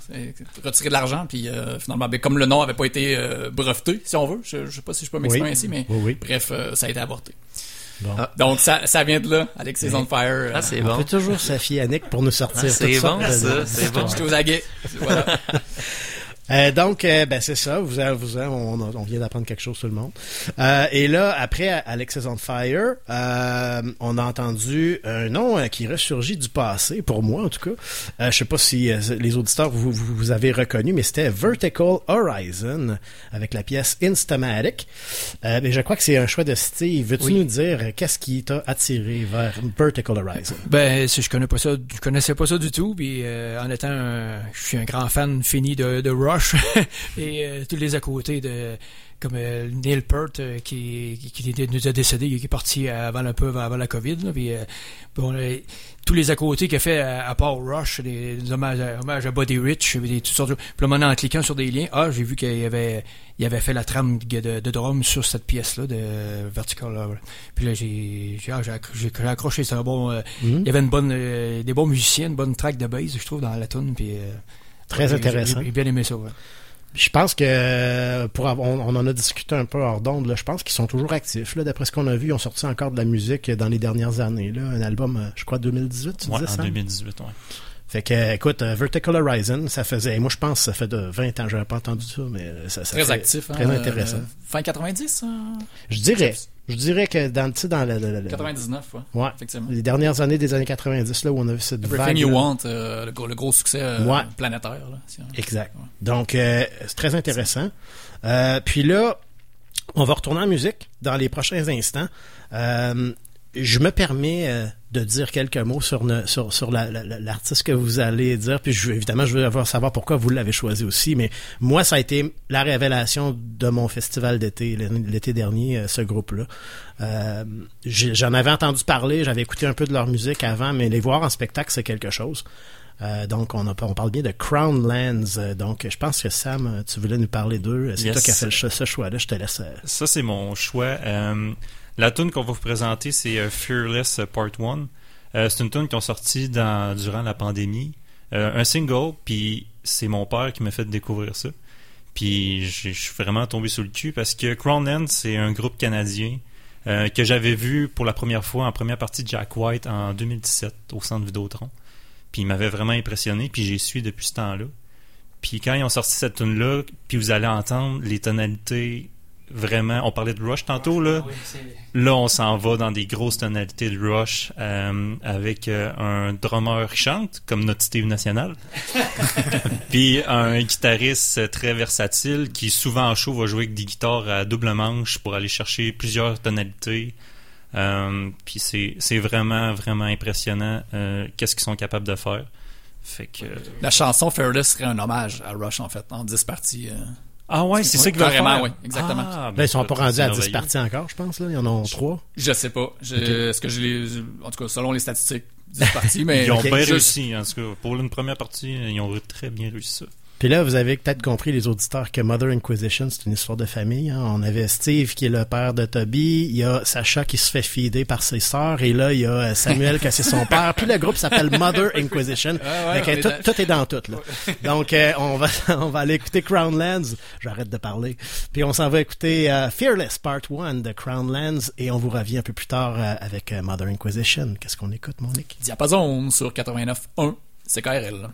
retirer de l'argent puis euh, finalement ben, comme le nom avait pas été euh, breveté si on veut je, je sais pas si je peux m'exprimer Oui. ainsi mais Oui, oui. bref euh, ça a été avorté Bon. Ah, donc ça, ça vient de là Alexis on fire euh, Ah, c'est On bon. peut toujours se fier à Nick pour nous sortir Ah, c'est bon, ça, c'est bon. j'étais aux aguets voilà Euh, donc, euh, ben c'est ça. Vous, vous on, on vient d'apprendre quelque chose tout le monde. Euh, et là, après Alexis on Fire, euh, on a entendu un nom euh, qui ressurgit du passé, pour moi en tout cas. Euh, je sais pas si les auditeurs vous, vous, vous avez reconnu, mais c'était Vertical Horizon avec la pièce Instamatic. Euh, mais je crois que c'est un choix de Steve. Veux-tu Oui. nous dire qu'est-ce qui t'a attiré vers Vertical Horizon? Ben, si je connais pas ça, je connaissais pas ça du tout. Puis euh, en étant, un- je suis un grand fan fini de, de Rush et euh, tous les à côté de comme euh, Neil Peart euh, qui, qui, qui était- nous a décédé, qui est parti avant un peu avant, avant la COVID. Là, puis, bon, tous les à côté qu'il a fait à, à part Rush, des, des hommages, à, hommages à Buddy Rich, des, toutes sortes de... Puis là, en cliquant sur des liens, ah, j'ai vu qu'il avait, il avait fait la trame de, de drum sur cette pièce-là de Vertical. là. Puis là, j'ai, j'ai, ah, accroché. C'était un bon. Mhm. Il y avait une bonne, des bons musiciens, une bonne track de bass, je trouve, dans la tune. Puis, Très intéressant. J'ai, bien aimé ça. Ouais. Je pense que euh, pour avoir- on, on en a discuté un peu hors d'onde. là, Je pense qu'ils sont toujours actifs. Là, d'après ce qu'on a vu, ils ont sorti encore de la musique dans les dernières années. Là, un album, euh, je crois 2018. Tu Ouais, disais, en Sam? 2018, ouais. Fait que, euh, écoute, Vertical Horizon, ça faisait. Moi, je pense que ça fait de 20 ans. J'avais pas entendu ça, mais ça, ça très actif hein, très intéressant. euh, fin 90 hein? Je dirais. Je dirais que dans, le, le- le- 99 ouais, Ouais. effectivement les dernières années des années 90, là, où on a vu cette Everything vague. You Want euh, le, gros, le gros succès euh, Ouais. planétaire là, si Exact. Donc, euh, c'est très intéressant. Puis là, on va retourner en musique dans les prochains instants. Je me permets de dire quelques mots sur, ne- sur, sur la- la- la- l'artiste que vous allez dire. Puis je, évidemment, je veux avoir- savoir pourquoi vous l'avez choisi aussi. Mais moi, ça a été la révélation de mon festival d'été l'été dernier, euh, ce groupe-là. Euh, j'en avais entendu parler, j'avais écouté un peu de leur musique avant, mais les voir en spectacle, c'est quelque chose. Euh, donc, on, a, on parle bien de Crown Lands. Euh, donc, je pense que Sam, tu voulais nous parler d'eux. C'est Yes. toi qui as fait le ce choix-là. Je te laisse. Ça, c'est mon choix. La tune qu'on va vous présenter, c'est euh, Fearless euh, Part 1. Euh, c'est une tune qu'ils ont sorti dans, durant la pandémie. Un single, puis c'est mon père qui m'a fait découvrir ça. Puis je suis vraiment tombé sous le cul parce que Crownland, c'est un groupe canadien que j'avais vu pour la première fois en première partie de Jack White en 2017 au centre Vidéotron. Puis il m'avait vraiment impressionné, puis j'ai suivi depuis ce temps-là. Puis quand ils ont sorti cette tune là puis vous allez entendre les tonalités vraiment. On parlait de Rush tantôt là. Là, on s'en va dans des grosses tonalités de Rush euh, avec euh, un drummer qui chante comme notre Steve national, puis un guitariste très versatile qui souvent en show va jouer avec des guitares à double manche pour aller chercher plusieurs tonalités. Euh, puis c'est vraiment vraiment impressionnant qu'est-ce qu'ils sont capables de faire. Fait que La chanson Fearless serait un hommage à Rush, en fait, en 10 parties. Ah ouais, c'est ça qu'ils veulent Carrément, faire? oui, exactement. Ah, ben, Là, ils sont pas rendus à 10 merveilleux. parties encore, je pense. Là. Ils en ont 3. Je sais pas. Je- Ok. Est-ce que je les. En tout cas, selon les statistiques, 10 parties, mais. ils ont bien réussi, en tout cas. Pour une première partie, ils ont très bien réussi ça. Puis là, vous avez peut-être compris, les auditeurs, que Mother Inquisition, c'est une histoire de famille. hein. On avait Steve, qui est le père de Toby. Il y a Sacha qui se fait feeder par ses sœurs. Et là, il y a euh, Samuel, qui c'est son père. Puis le groupe s'appelle Mother Inquisition. Ah ouais, on est tout, dans- tout est dans tout. Là. Donc, euh, on, va, on va aller écouter Crownlands. J'arrête de parler. Puis on s'en va écouter euh, Fearless Part 1 de Crownlands. Et on vous revient un peu plus tard euh, avec Mother Inquisition. Qu'est-ce qu'on écoute, Monique? Diapason sur 89.1 CKRL.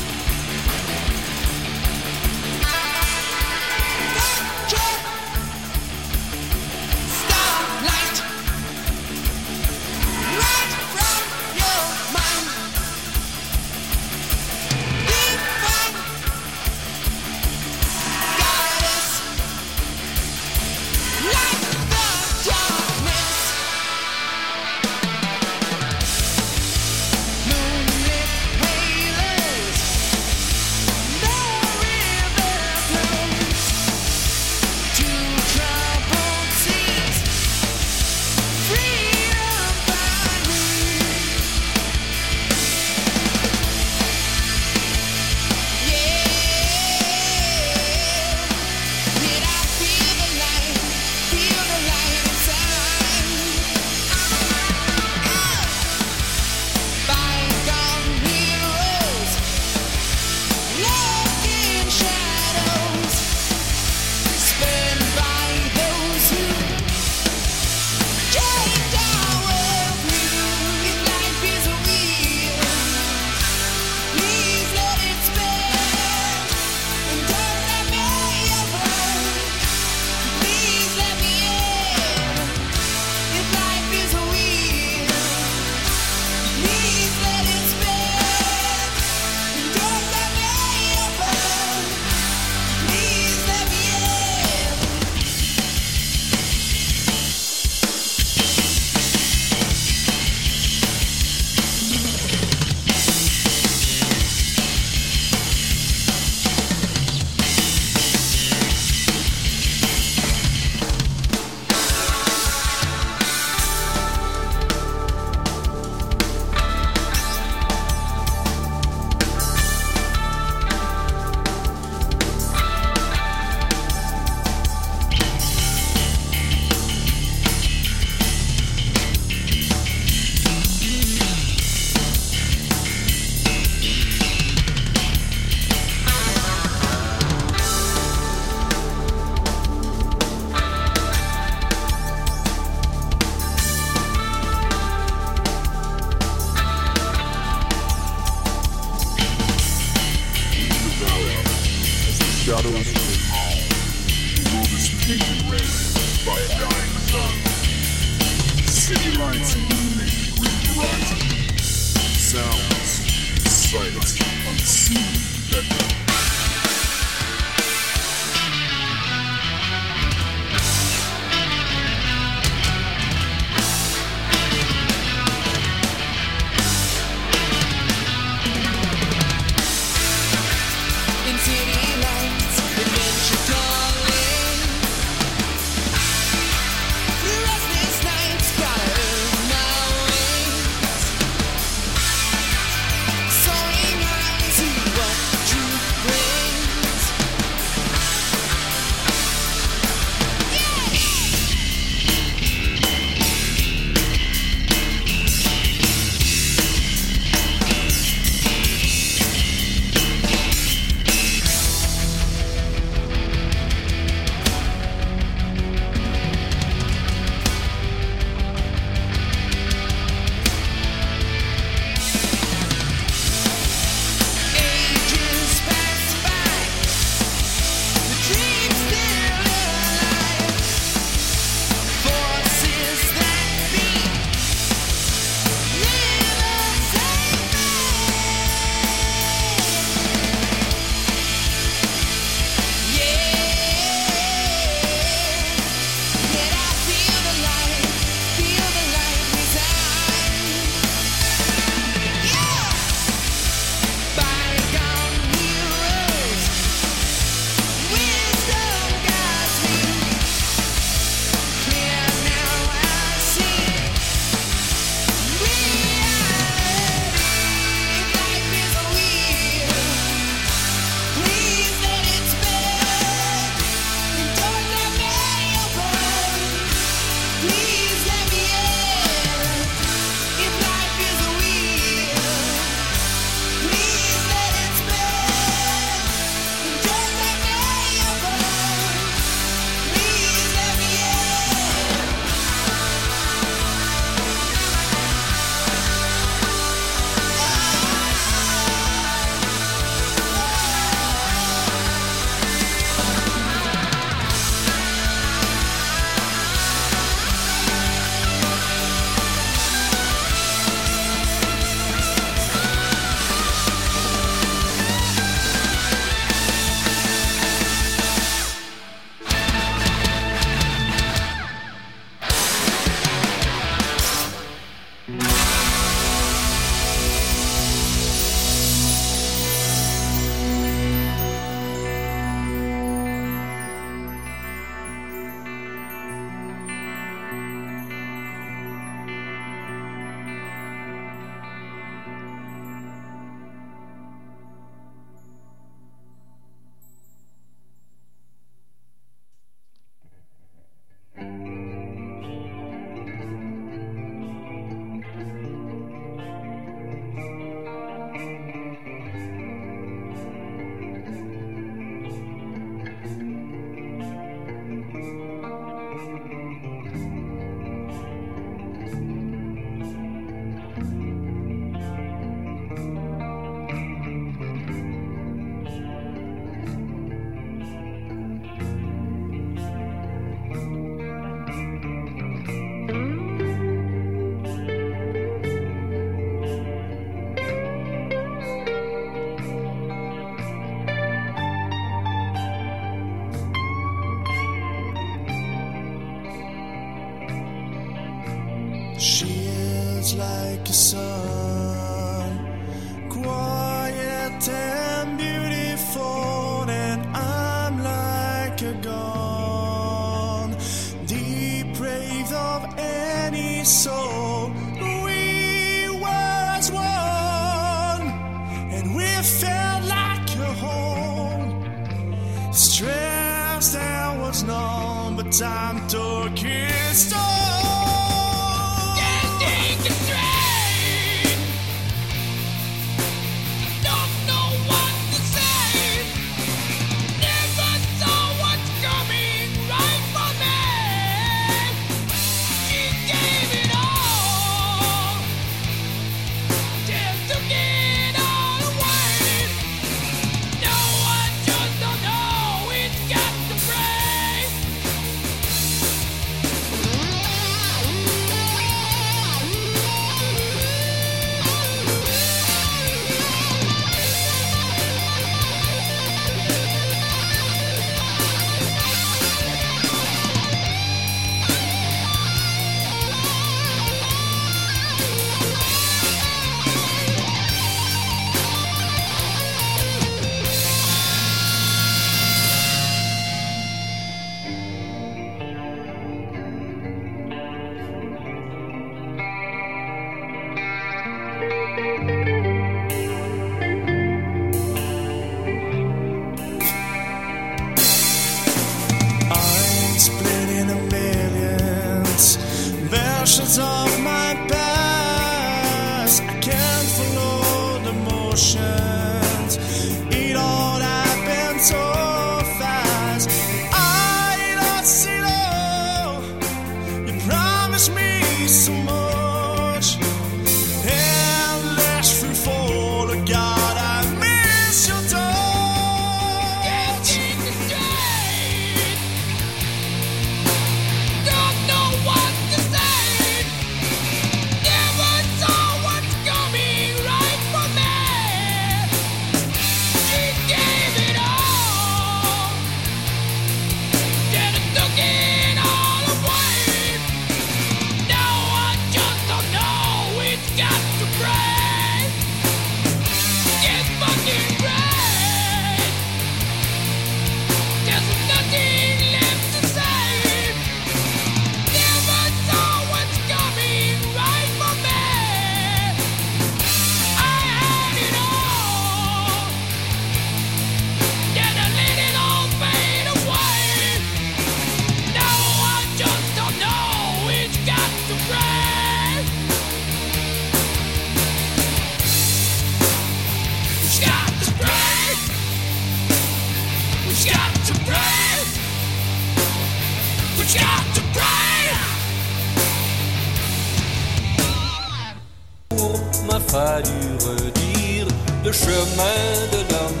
Fallu redire le chemin de l'homme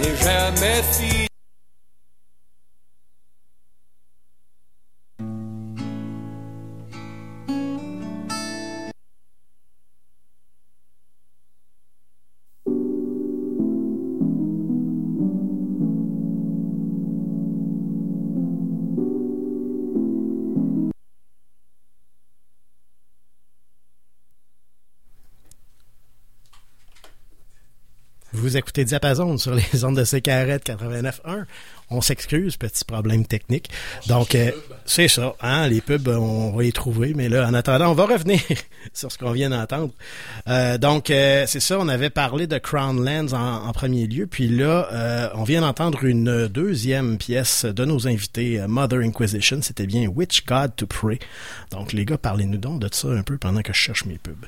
n'est jamais fini. Vous écoutez Diapason sur les ondes de CKRT 89.1. On s'excuse, petit problème technique. Donc, euh, c'est ça. Hein, les pubs, on va les trouver. Mais là, en attendant, on va revenir sur ce qu'on vient d'entendre. Euh, donc, euh, c'est ça. On avait parlé de Crown Lands en, en premier lieu. Puis là, euh, on vient d'entendre une deuxième pièce de nos invités, euh, Mother Inquisition. C'était bien Which God to Pray. Donc, les gars, parlez-nous donc de ça un peu pendant que je cherche mes pubs.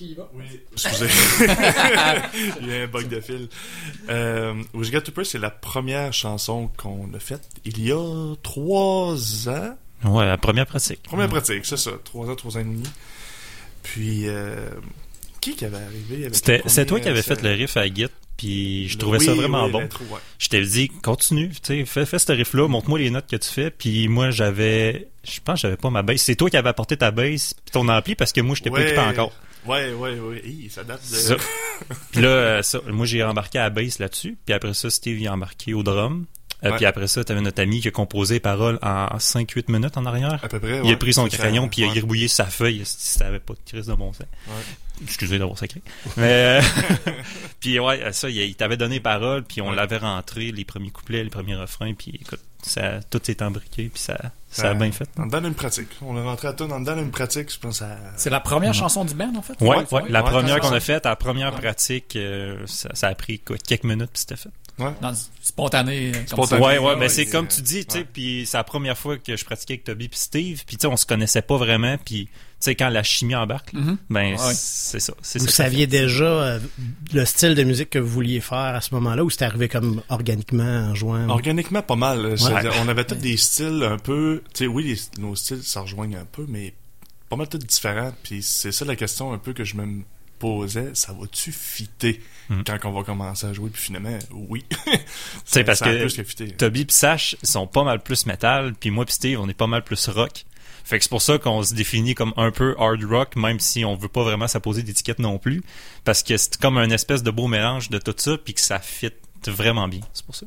Qui y va? Oui, excusez. Il y a un bug de fil. Euh, Wish Got to Pray, c'est la première chanson qu'on a faite il y a trois ans. Ouais, la première pratique. Première pratique, c'est ça. Trois ans, trois ans et demi. Puis, euh, qui qui avait arrivé avec C'était le c'est toi qui avais fait le riff à Git, puis je trouvais Oui, ça vraiment oui, bon. ouais. Je t'avais dit, continue, fais, fais ce riff-là, montre-moi les notes que tu fais, puis moi j'avais, je pense que j'avais pas ma bass. C'est toi qui avais apporté ta puis ton ampli parce que moi je t'ai pas Ouais. équipé encore. Ouais, ouais, ouais. Hi, ça date de... Ça. puis là, euh, ça, moi j'ai embarqué à la bass là-dessus, puis après ça, Steve a embarqué au drum. Euh, Ouais. Puis après ça, t'avais notre ami qui a composé les paroles en 5-8 minutes en arrière. À peu près, Il a pris son crayon puis il a gribouillé sa feuille si ça avait pas de crise de bon sens. Excusez d'avoir sacré. Mais euh, puis ouais, ça, il, il t'avait donné parole puis on l'avait rentré les premiers couplets, les premiers refrains puis écoute, ça tout s'est embriqué puis ça ça a bien fait. En dedans d'une pratique. On est rentré à tout en dedans d'une pratique, je pense à... C'est la première chanson du band, en fait? Ouais, ouais, la Ouais, première qu'on a faite, la première pratique, euh, ça, ça a pris quoi, quelques minutes puis c'était fait. Ouais. Non, spontané. euh, comme Spontané. ça. Ouais, ouais, mais c'est comme tu dis, tu sais, puis c'est la première fois que je pratiquais avec Toby puis Steve, puis tu sais, on se connaissait pas vraiment, puis tu sais, quand la chimie embarque, là, Mhm. ben Ouais. c'est ça. c'est Vous ça ça saviez fait. déjà euh, le style de musique que vous vouliez faire à ce moment-là ou c'était arrivé comme organiquement en jouant? Organiquement, pas mal. On avait tous des styles un peu... Tu sais, oui, les- nos styles se rejoignent un peu, mais pas mal tous différents. Puis c'est ça la question un peu que je me posais. Ça va-tu fitter Mm. quand on va commencer à jouer? Puis finalement, oui. Tu sais, parce Ça que plus que fité. Toby pis Sash sont pas mal plus metal, puis moi pis Steve, on est pas mal plus rock. Fait que c'est pour ça qu'on se définit comme un peu hard rock, même si on veut pas vraiment s'apposer d'étiquette non plus, parce que c'est comme un espèce de beau mélange de tout ça, puis que ça fit vraiment bien. C'est pour ça.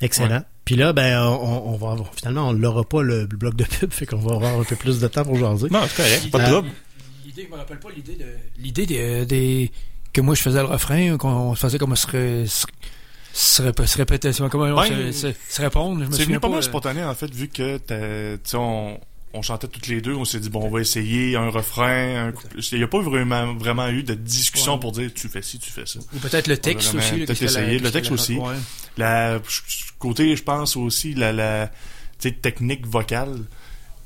Excellent. Ouais. Puis là, ben, on, on va avoir- finalement, on l'aura pas le bloc de pub, fait qu'on va avoir un peu plus de temps pour jaser. Non, c'est correct, pas de Euh, trouble. L'idée, je me rappelle pas l'idée de l'idée des, des- que moi je faisais le refrain, qu'on faisait comme se, ré- se, se, ré- se répétait, comment se, se, se répondre. Je me C'est venu pas mal euh, spontané, en fait, vu que on, on chantait toutes les deux, on s'est dit bon, on va essayer un refrain, un. Il n'y a pas vraiment, vraiment eu de discussion Ouais. pour dire tu fais ci, tu fais ça. Ou peut-être le texte vraiment aussi, Peut-être essayé. Le texte aussi. ouais. La, côté, je pense aussi, la, technique vocale.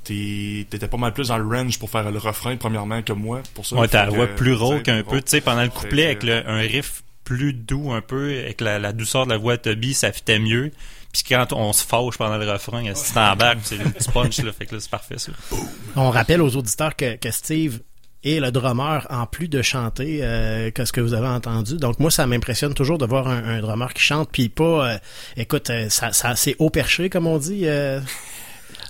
T'étais pas mal plus dans le range pour faire le refrain, premièrement, que moi, pour ça. Ouais, t'as la voix plus rauque un peu, tu sais, pendant le couplet, avec le- un riff plus doux un peu, avec la, la douceur de la voix de Toby, ça fitait mieux. Puis quand on se fâche pendant le refrain, c'est en bac, c'est le petit punch, là, fait que là, c'est parfait, ça. On rappelle aux auditeurs que, que Steve est le drummer en plus de chanter euh, que ce que vous avez entendu. Donc moi, ça m'impressionne toujours de voir un, un drummer qui chante puis pas, euh, écoute, euh, ça, ça c'est haut perché comme on dit.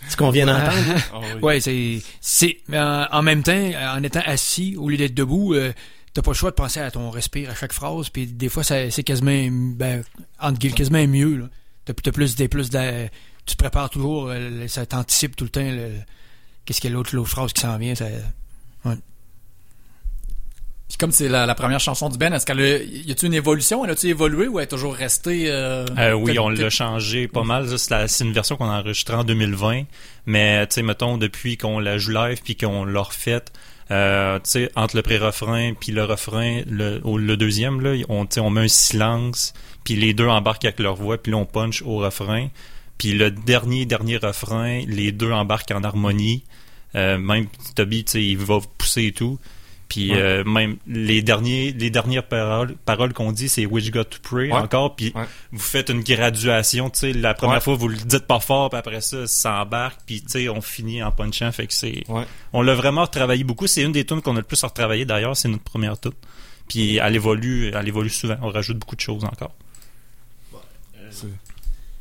Euh, ce qu'on vient d'entendre. Ah ouais, c'est, c'est, mais en, même temps, en étant assis au lieu d'être debout, euh, t'as pas le choix de penser à ton respire à chaque phrase, puis des fois, ça, c'est quasiment, ben, entre guillemets, quasiment mieux, là. T'as, t'as plus, des plus de, tu te prépares toujours, euh, ça t'anticipe tout le temps, le- qu'est-ce qu'il y a l'autre, l'autre phrase qui s'en vient, ça, ouais. Puis comme c'est la, la première chanson du Ben, est-ce qu'elle a, y a-tu une évolution? Elle a-tu évolué ou elle est toujours restée... Euh, Euh, oui, on l'a changé pas mal. C'est, une version qu'on a enregistrée en 2020. Mais, tu sais, mettons, depuis qu'on la joue live puis qu'on l'a refaite, euh, tu sais, entre le pré-refrain puis le refrain, le, au- le deuxième, là, on, met un silence, puis les deux embarquent avec leur voix, puis là, on punch au refrain. Puis le dernier, dernier refrain, les deux embarquent en harmonie. Euh, même Toby, tu sais, il va pousser et tout. Puis Ouais. euh, même les derniers, les dernières paroles, paroles qu'on dit, c'est Which Got to Pray Ouais. encore. Puis vous faites une graduation. Tu sais, la première Ouais. fois vous le dites pas fort, puis après ça, ça embarque. Puis tu sais, on finit en punchant. Fait que c'est, on l'a vraiment retravaillé beaucoup. C'est une des tunes qu'on a le plus retravaillé. D'ailleurs, c'est notre première tune. Puis elle évolue, elle évolue souvent. On rajoute beaucoup de choses encore.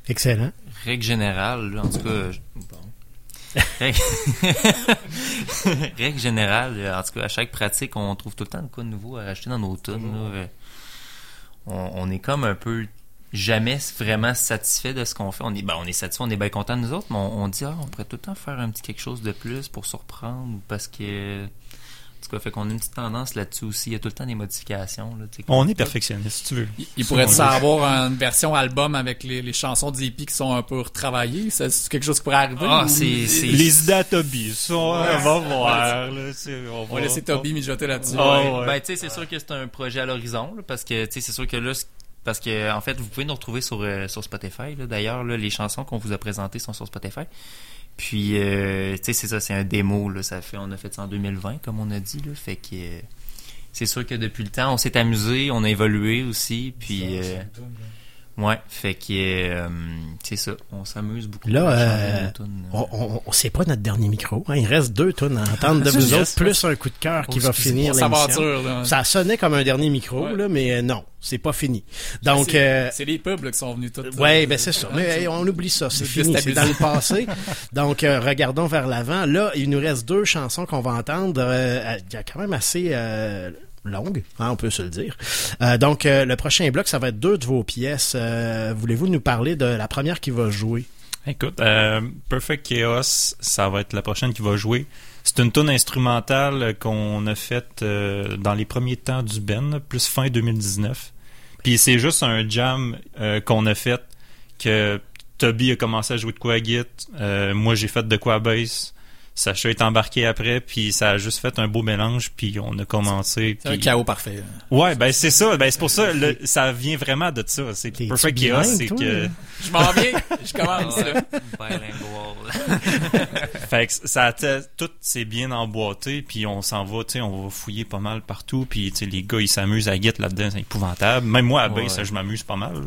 Excellent. Règle générale, là, en tout cas. bon. Règle... Générale, euh, en tout cas, à chaque pratique, on trouve tout le temps de quoi de nouveau à rajouter dans nos tunes. là. Euh, On, on est comme un peu jamais vraiment satisfait de ce qu'on fait. On est, ben, on est satisfait, on est bien content de nous autres, mais on, on dit, ah, on pourrait tout le temps faire un petit quelque chose de plus pour surprendre parce que. En tout cas, fait qu'on a une petite tendance là-dessus aussi. Il y a tout le temps des modifications. Là, On est perfectionniste, si tu veux. Il, il pourrait ça avoir une version album avec les, les chansons d'EP qui sont un peu retravaillées? C'est quelque chose qui pourrait arriver? Ah, ou- c'est- c'est- Les idées à Toby, ça, on va voir. Là, on va laisser Toby mijoter là-dessus. Ah, Ouais. ouais. Ben, tu sais, c'est sûr que c'est un projet à l'horizon, parce que, tu sais, c'est sûr que là, parce que, en fait, vous pouvez nous retrouver sur, euh, sur Spotify. D'ailleurs, les chansons qu'on vous a présentées sont sur Spotify. Puis, euh, tu sais, c'est ça, c'est un démo, là. Ça fait, on a fait ça en 2020, comme on a dit, là. Fait que, euh, c'est sûr que depuis le temps, on s'est amusé, on a évolué aussi, puis, euh, ouais, fait que, euh, c'est ça, on s'amuse beaucoup. Là, euh, tunes. on, on, on- c'est pas notre dernier micro. hein. Il reste deux tonnes à entendre de vous autres, plus un coup de cœur qui Oh, va finir on l'émission. Ça sonnait comme un dernier micro, là, mais euh, non, c'est pas fini. Donc, c'est, euh, c'est les pubs là, qui sont venus tout. Ouais, ben c'est ça. Mais hey, on oublie ça, c'est fini, c'est dans le passé. Donc euh, regardons vers l'avant. Là, il nous reste deux chansons qu'on va entendre. euh, Il y a quand même assez euh, longue, hein, on peut se le dire. Euh, donc euh, le prochain bloc, ça va être deux de vos pièces. Euh, Voulez-vous nous parler de la première qui va jouer? Écoute, Perfect Chaos, ça va être la prochaine qui va jouer. C'est une tune instrumentale qu'on a faite dans les premiers temps du Ben, plus fin 2019. Puis c'est juste un jam qu'on a fait que Toby a commencé à jouer de quoi à moi j'ai fait de quoi à bass. Sacha est embarqué après, puis ça a juste fait un beau mélange, puis on a commencé. C'est un chaos parfait. Ouais, ben c'est ça, ben c'est pour ça, le- ça vient vraiment de ça. C'est Perfect Chaos, c'est toi? que. Je m'en viens, je commence. là. fait que ça tout s'est bien emboîté, puis on s'en va, tu sais, on va fouiller pas mal partout, puis tu sais, les gars ils s'amusent à guette là-dedans, c'est épouvantable. Même moi à Ouais. base, je m'amuse pas mal.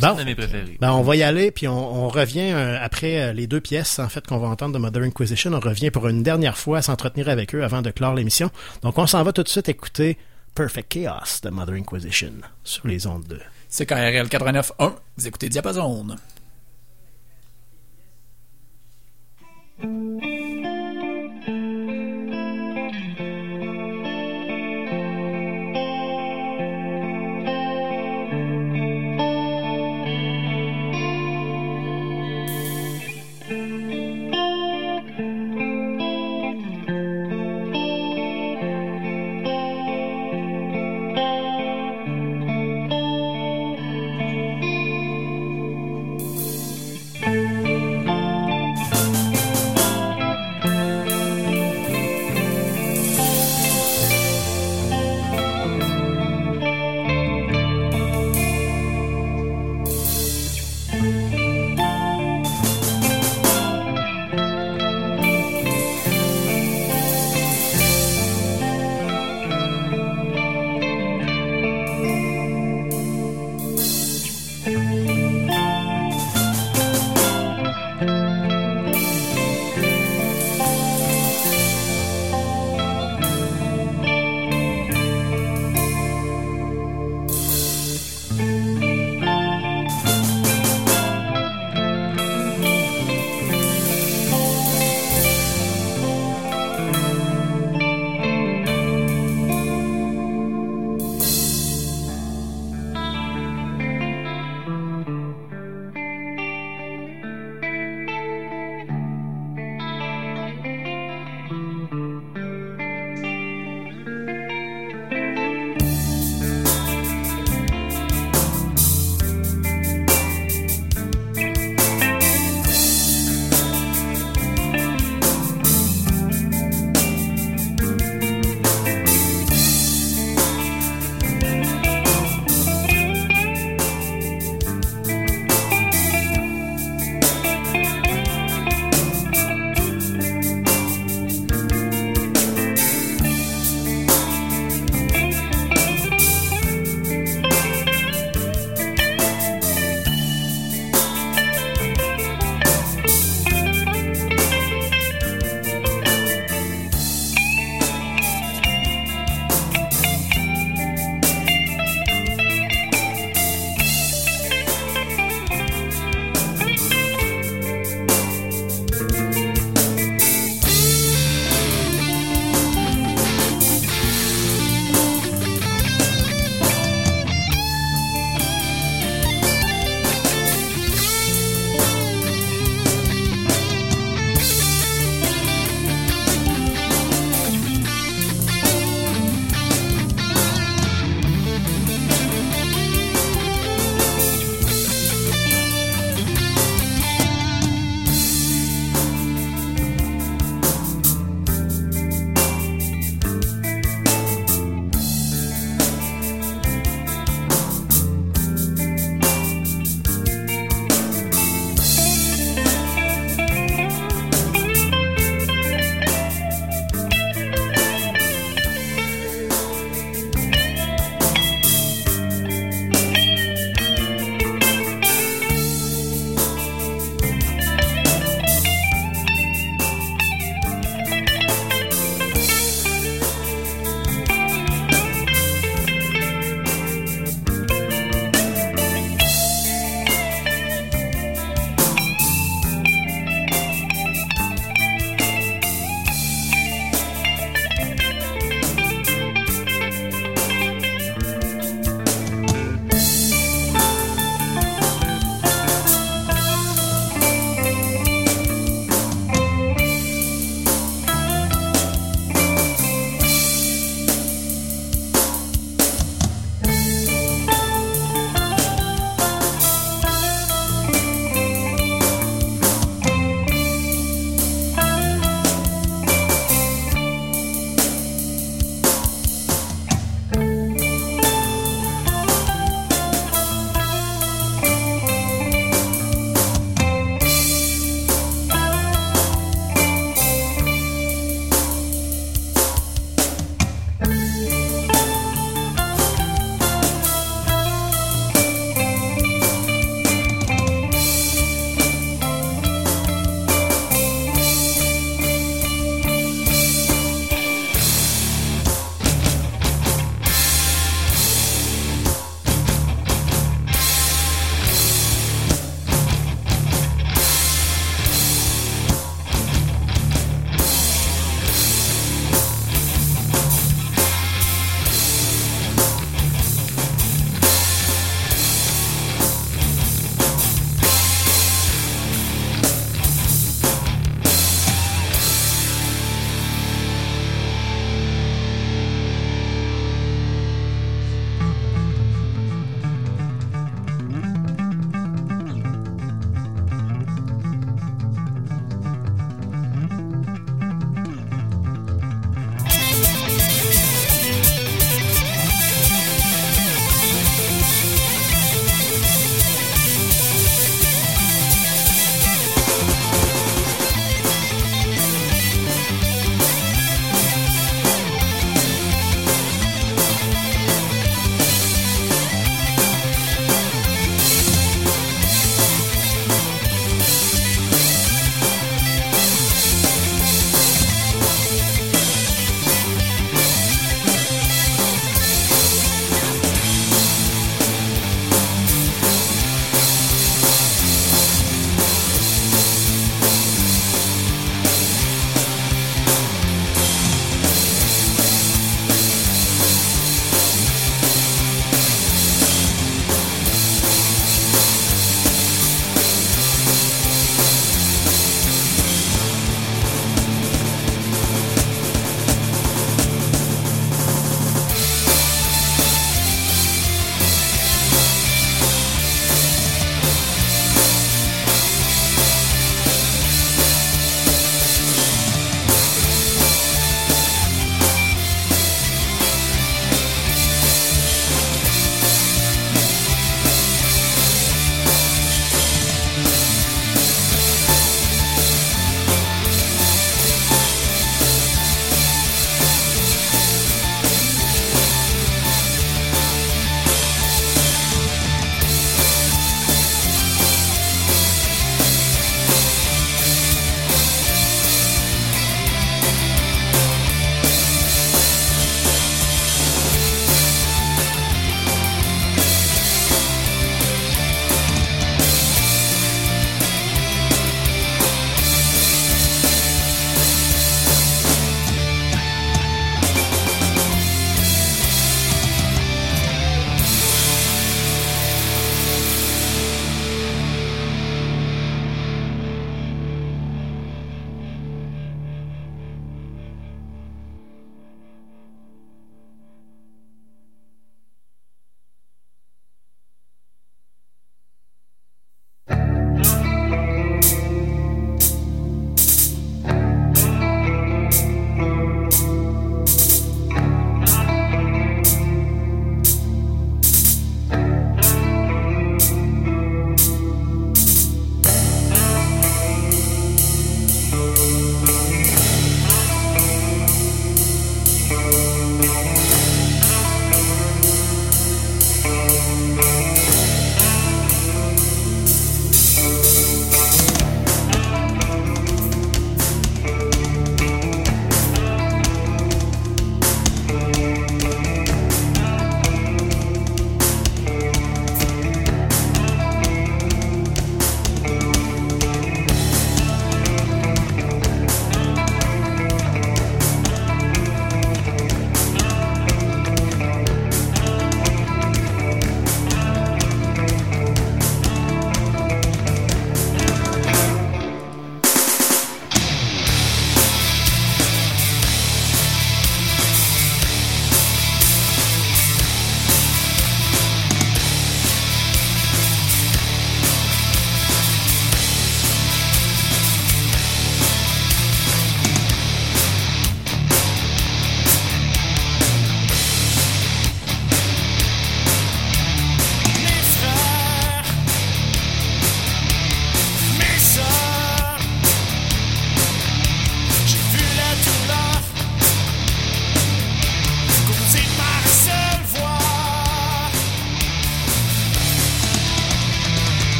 Là. Bon. C'est un de mes préférés. Ben, on va y aller, puis on, on revient euh, après euh, les deux pièces en fait qu'on va entendre de Mother Inquisition. On revient pour une dernière fois à s'entretenir avec eux avant de clore l'émission. Donc on s'en va tout de suite écouter Perfect Chaos de Mother Inquisition sur les ondes de C'est KRL 89.1. Vous écoutez Diapason.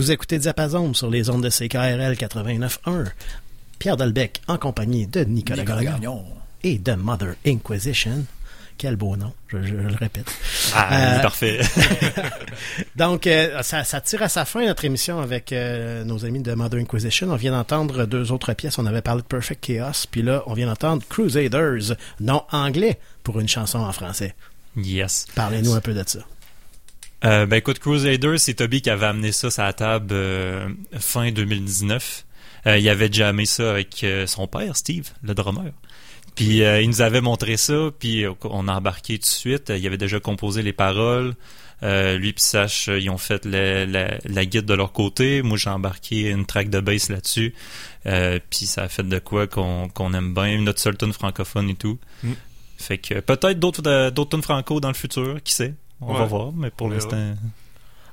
Vous écoutez Diapason sur les ondes de CKRL 89.1. Pierre Dalbec en compagnie de Nicolas, Nicolas Gagnon et de Mother Inquisition. Quel beau nom, je, je le répète. Ah, Euh, parfait. Donc, euh, ça, ça tire à sa fin notre émission avec euh, nos amis de Mother Inquisition. On vient d'entendre deux autres pièces. On avait parlé de Perfect Chaos, puis là, on vient d'entendre Crusaders, nom anglais, pour une chanson en français. Yes. Parlez-nous un peu de ça. Euh, ben écoute, Crusader, c'est Toby qui avait amené ça sur la table euh, fin 2019. Euh, il avait jamais ça avec euh, son père, Steve, le drummer. Puis euh, il nous avait montré ça, puis on a embarqué tout de suite. Il avait déjà composé les paroles. Euh, lui puis Sash, euh, ils ont fait la, la, la guide de leur côté. Moi, j'ai embarqué une track de bass là-dessus. Euh, puis ça a fait de quoi qu'on aime bien. Notre seul tune francophone et tout. Mm. Fait que peut-être d'autres d'autres tunes franco dans le futur, qui sait? On va voir, mais pour l'instant...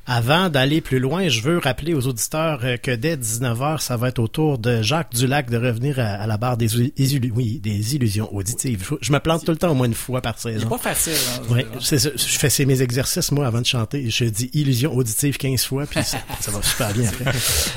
Avant d'aller plus loin, je veux rappeler aux auditeurs euh, que dès 19h, ça va être au tour de Jacques Dulac de revenir à, à la barre des, oui, des illusions auditives. Je, me plante tout le temps au moins une fois par C'est saison. pas facile. Hein, c'est ça. je fais c'est mes exercices moi avant de chanter. Je dis illusion auditive 15 fois puis ça, ça va super bien après.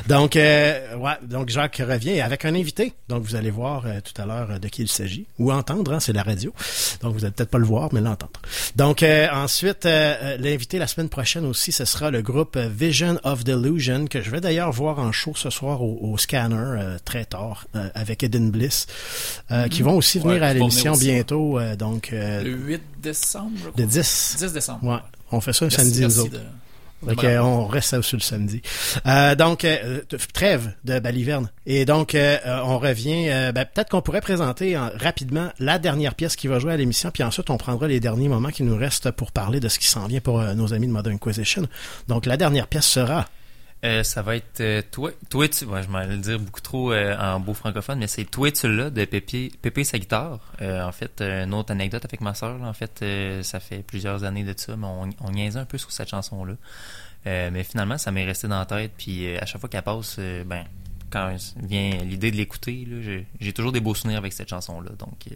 Donc euh, ouais, donc Jacques revient avec un invité. Donc vous allez voir euh, tout à l'heure euh, de qui il s'agit ou entendre hein, c'est la radio. Donc vous allez peut-être pas le voir mais l'entendre. Donc euh, ensuite l'invité la semaine prochaine aussi ce sera le groupe euh, Vision of Delusion que je vais d'ailleurs voir en show ce soir au, au Scanner euh, très tard euh, avec Eden Bliss euh, qui vont aussi Mhm. Ouais, venir à l'émission bientôt donc Le 8 décembre, je crois. le 10. 10 décembre. Ouais. On fait ça un samedi, nous autres. de- Euh, on reste ça sur le samedi. Euh, donc, euh, trêve de Baliverne. Et donc, euh, on revient. euh, ben, Peut-être qu'on pourrait présenter en- rapidement la dernière pièce qui va jouer à l'émission, puis ensuite, on prendra les derniers moments qui nous restent pour parler de ce qui s'en vient pour nos amis de Modern Inquisition. Donc, la dernière pièce sera... Euh, ça va être euh, toi, toi tu, ouais, je m'allais le dire beaucoup trop euh, en beau francophone, mais c'est toi tu là de Pépé, Pépé sa guitare. Euh, en fait, euh, une autre anecdote avec ma soeur. En fait, euh, ça fait plusieurs années de ça, mais on, on niaisait un peu sur cette chanson là. mais finalement, ça m'est resté dans la tête. Puis à chaque fois qu'elle passe, ben quand vient l'idée de l'écouter, là, j'ai- toujours des beaux souvenirs avec cette chanson là. Donc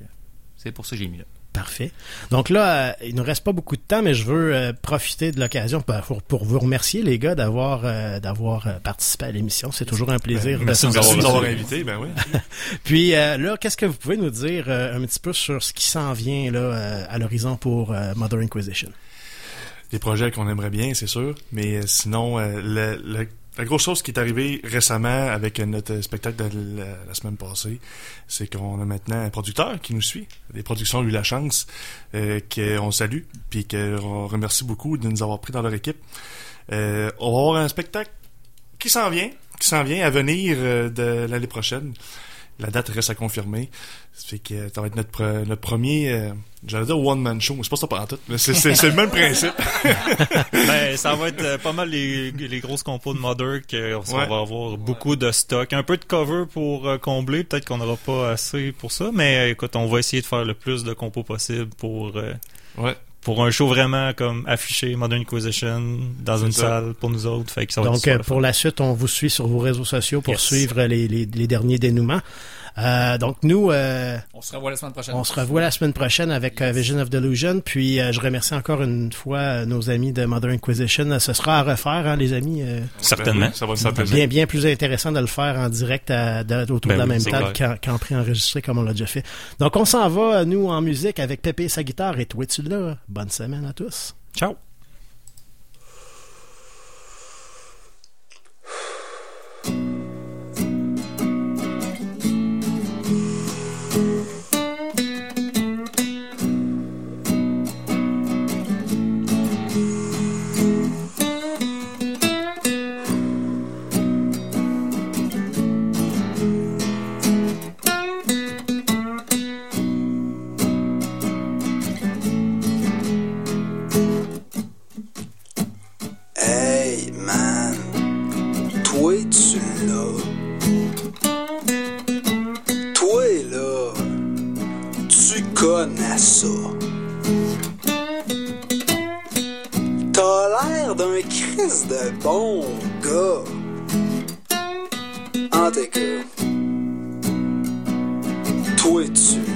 c'est pour ça que j'ai mis là. Parfait. Donc là, euh, il nous reste pas beaucoup de temps, mais je veux euh, profiter de l'occasion pour, pour, vous remercier, les gars, d'avoir euh, d'avoir euh, participé à l'émission. C'est toujours un plaisir. Ben, merci de nous avoir invités, ben oui. Puis là, qu'est-ce que vous pouvez nous dire un petit peu sur ce qui s'en vient là à l'horizon pour Mother Inquisition? des projets qu'on aimerait bien, c'est sûr. Mais sinon, le- le- la grosse chose qui est arrivée récemment avec notre spectacle de la, la semaine passée, c'est qu'on a maintenant un producteur qui nous suit. Les productions ont eu la chance, euh, qu'on salue, puis qu'on remercie beaucoup de nous avoir pris dans leur équipe. Euh, on va avoir un spectacle qui s'en vient, qui s'en vient à venir euh, de l'année prochaine. La date reste à confirmer. Ça fait que ça va être notre, notre premier, euh, j'allais dire one man show, mais c'est pas ça par tout, mais c'est, le même principe. ben, ça va être euh, pas mal les, les grosses compos de Mother qu'on Ouais. va avoir beaucoup de stock. Un peu de cover pour euh, combler. Peut-être qu'on n'aura pas assez pour ça. Mais écoute, on va essayer de faire le plus de compos possible pour, euh, Ouais. Pour un show vraiment comme affiché Modern Inquisition dans une ça. salle pour nous autres. Fait que ça va être Donc, super euh, pour la suite, on vous suit sur vos réseaux sociaux pour Yes. suivre les, les, les derniers dénouements. Euh, donc, nous, euh, On se revoit la semaine prochaine. on se revoit la semaine prochaine avec euh, Vision of Delusion. Puis, euh, je remercie encore une fois nos amis de Mother Inquisition. Ce sera à refaire, hein, les amis. euh, Certainement. Ben ça va plaisir. Bien, bien plus intéressant de le faire en direct à- de- autour Ben de la oui, même table qu'en, qu'en préenregistré comme on l'a déjà fait. Donc, on s'en va, nous, en musique avec Pépé et sa guitare. Et toi, tu là. Bonne semaine à tous. Ciao. Ça. T'as l'air d'un Christ de bon gars. En cas, toi tu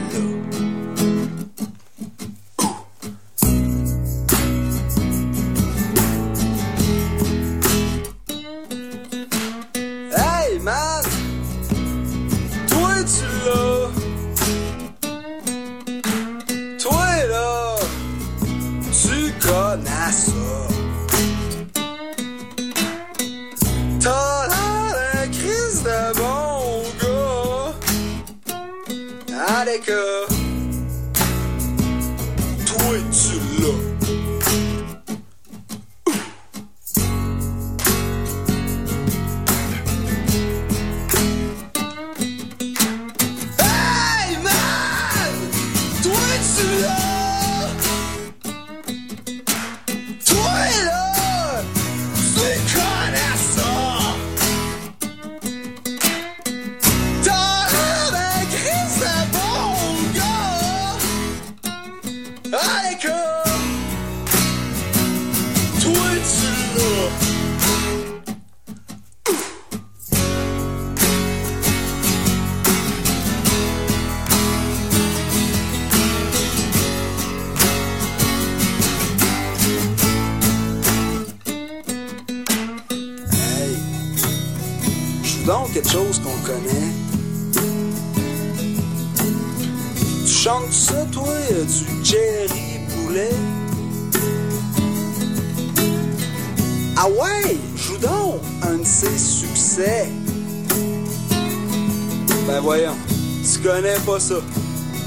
ça.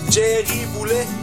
Jerry Boulet.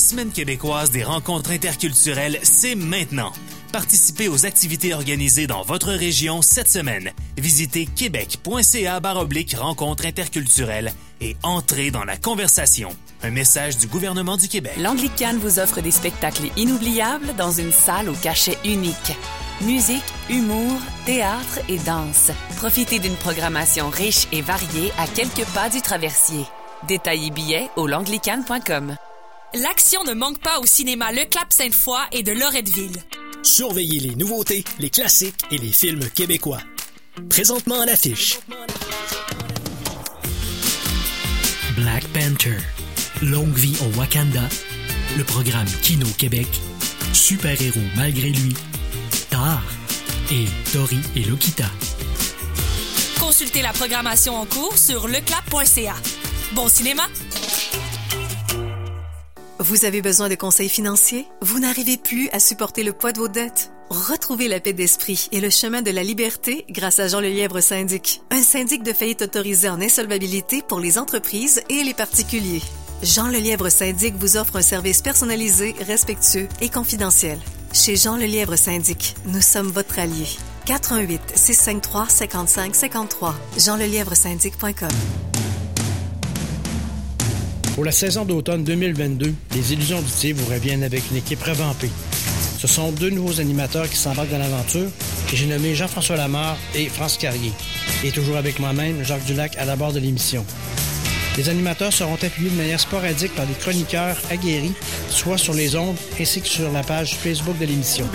Semaine québécoise des rencontres interculturelles, c'est maintenant. Participez aux activités organisées dans votre région cette semaine. Visitez québec.ca baroblique rencontres interculturelles et entrez dans la conversation. Un message du gouvernement du Québec. L'Anglicane vous offre des spectacles inoubliables dans une salle au cachet unique. Musique, humour, théâtre et danse. Profitez d'une programmation riche et variée à quelques pas du traversier. Détaillez billets au langlicane.com. L'action ne manque pas au cinéma Le Clap Sainte-Foy et de Loretteville. Surveillez les nouveautés, les classiques et les films québécois. Présentement à l'affiche. Black Panther. Longue vie au Wakanda. Le programme Kino Québec. Super-héros malgré lui. Tar. Et Tori et Lokita. Consultez la programmation en cours sur leclap.ca. Bon cinéma! Vous avez besoin de conseils financiers? Vous n'arrivez plus à supporter le poids de vos dettes? Retrouvez la paix d'esprit et le chemin de la liberté grâce à Jean Lelièvre Syndic, un syndic de faillite autorisé en insolvabilité pour les entreprises et les particuliers. Jean Lelièvre Syndic vous offre un service personnalisé, respectueux et confidentiel. Chez Jean Lelièvre Syndic, nous sommes votre allié. 418 653 55 53 jeanlelièvresyndic.com Pour la saison d'automne 2022, les Illusions auditives vous reviennent avec une équipe revampée. Ce sont deux nouveaux animateurs qui s'embarquent dans l'aventure et j'ai nommé Jean-François Lamar et France Carrier. Et toujours avec moi-même, Jacques Dulac à la barre de l'émission. Les animateurs seront appuyés de manière sporadique par des chroniqueurs aguerris, soit sur les ondes ainsi que sur la page Facebook de l'émission.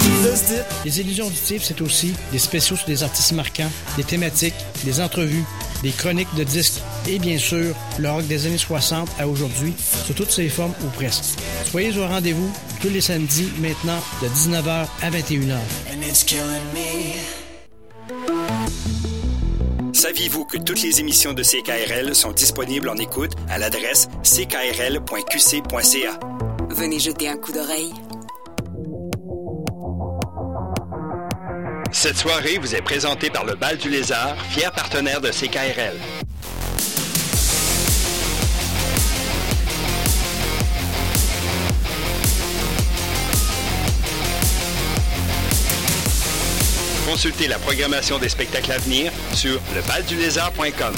Les illusions auditives, c'est aussi des spéciaux sur des artistes marquants, des thématiques, des entrevues, des chroniques de disques et bien sûr le rock des années 60 à aujourd'hui, sous toutes ses formes ou presque. Soyez au rendez-vous tous les samedis maintenant de 19h à 21h. Saviez-vous que toutes les émissions de CKRL sont disponibles en écoute à l'adresse ckrl.qc.ca? Venez jeter un coup d'oreille. Cette soirée vous est présentée par le Bal du Lézard, fier partenaire de CKRL. Consultez la programmation des spectacles à venir sur lebaldulézard.com.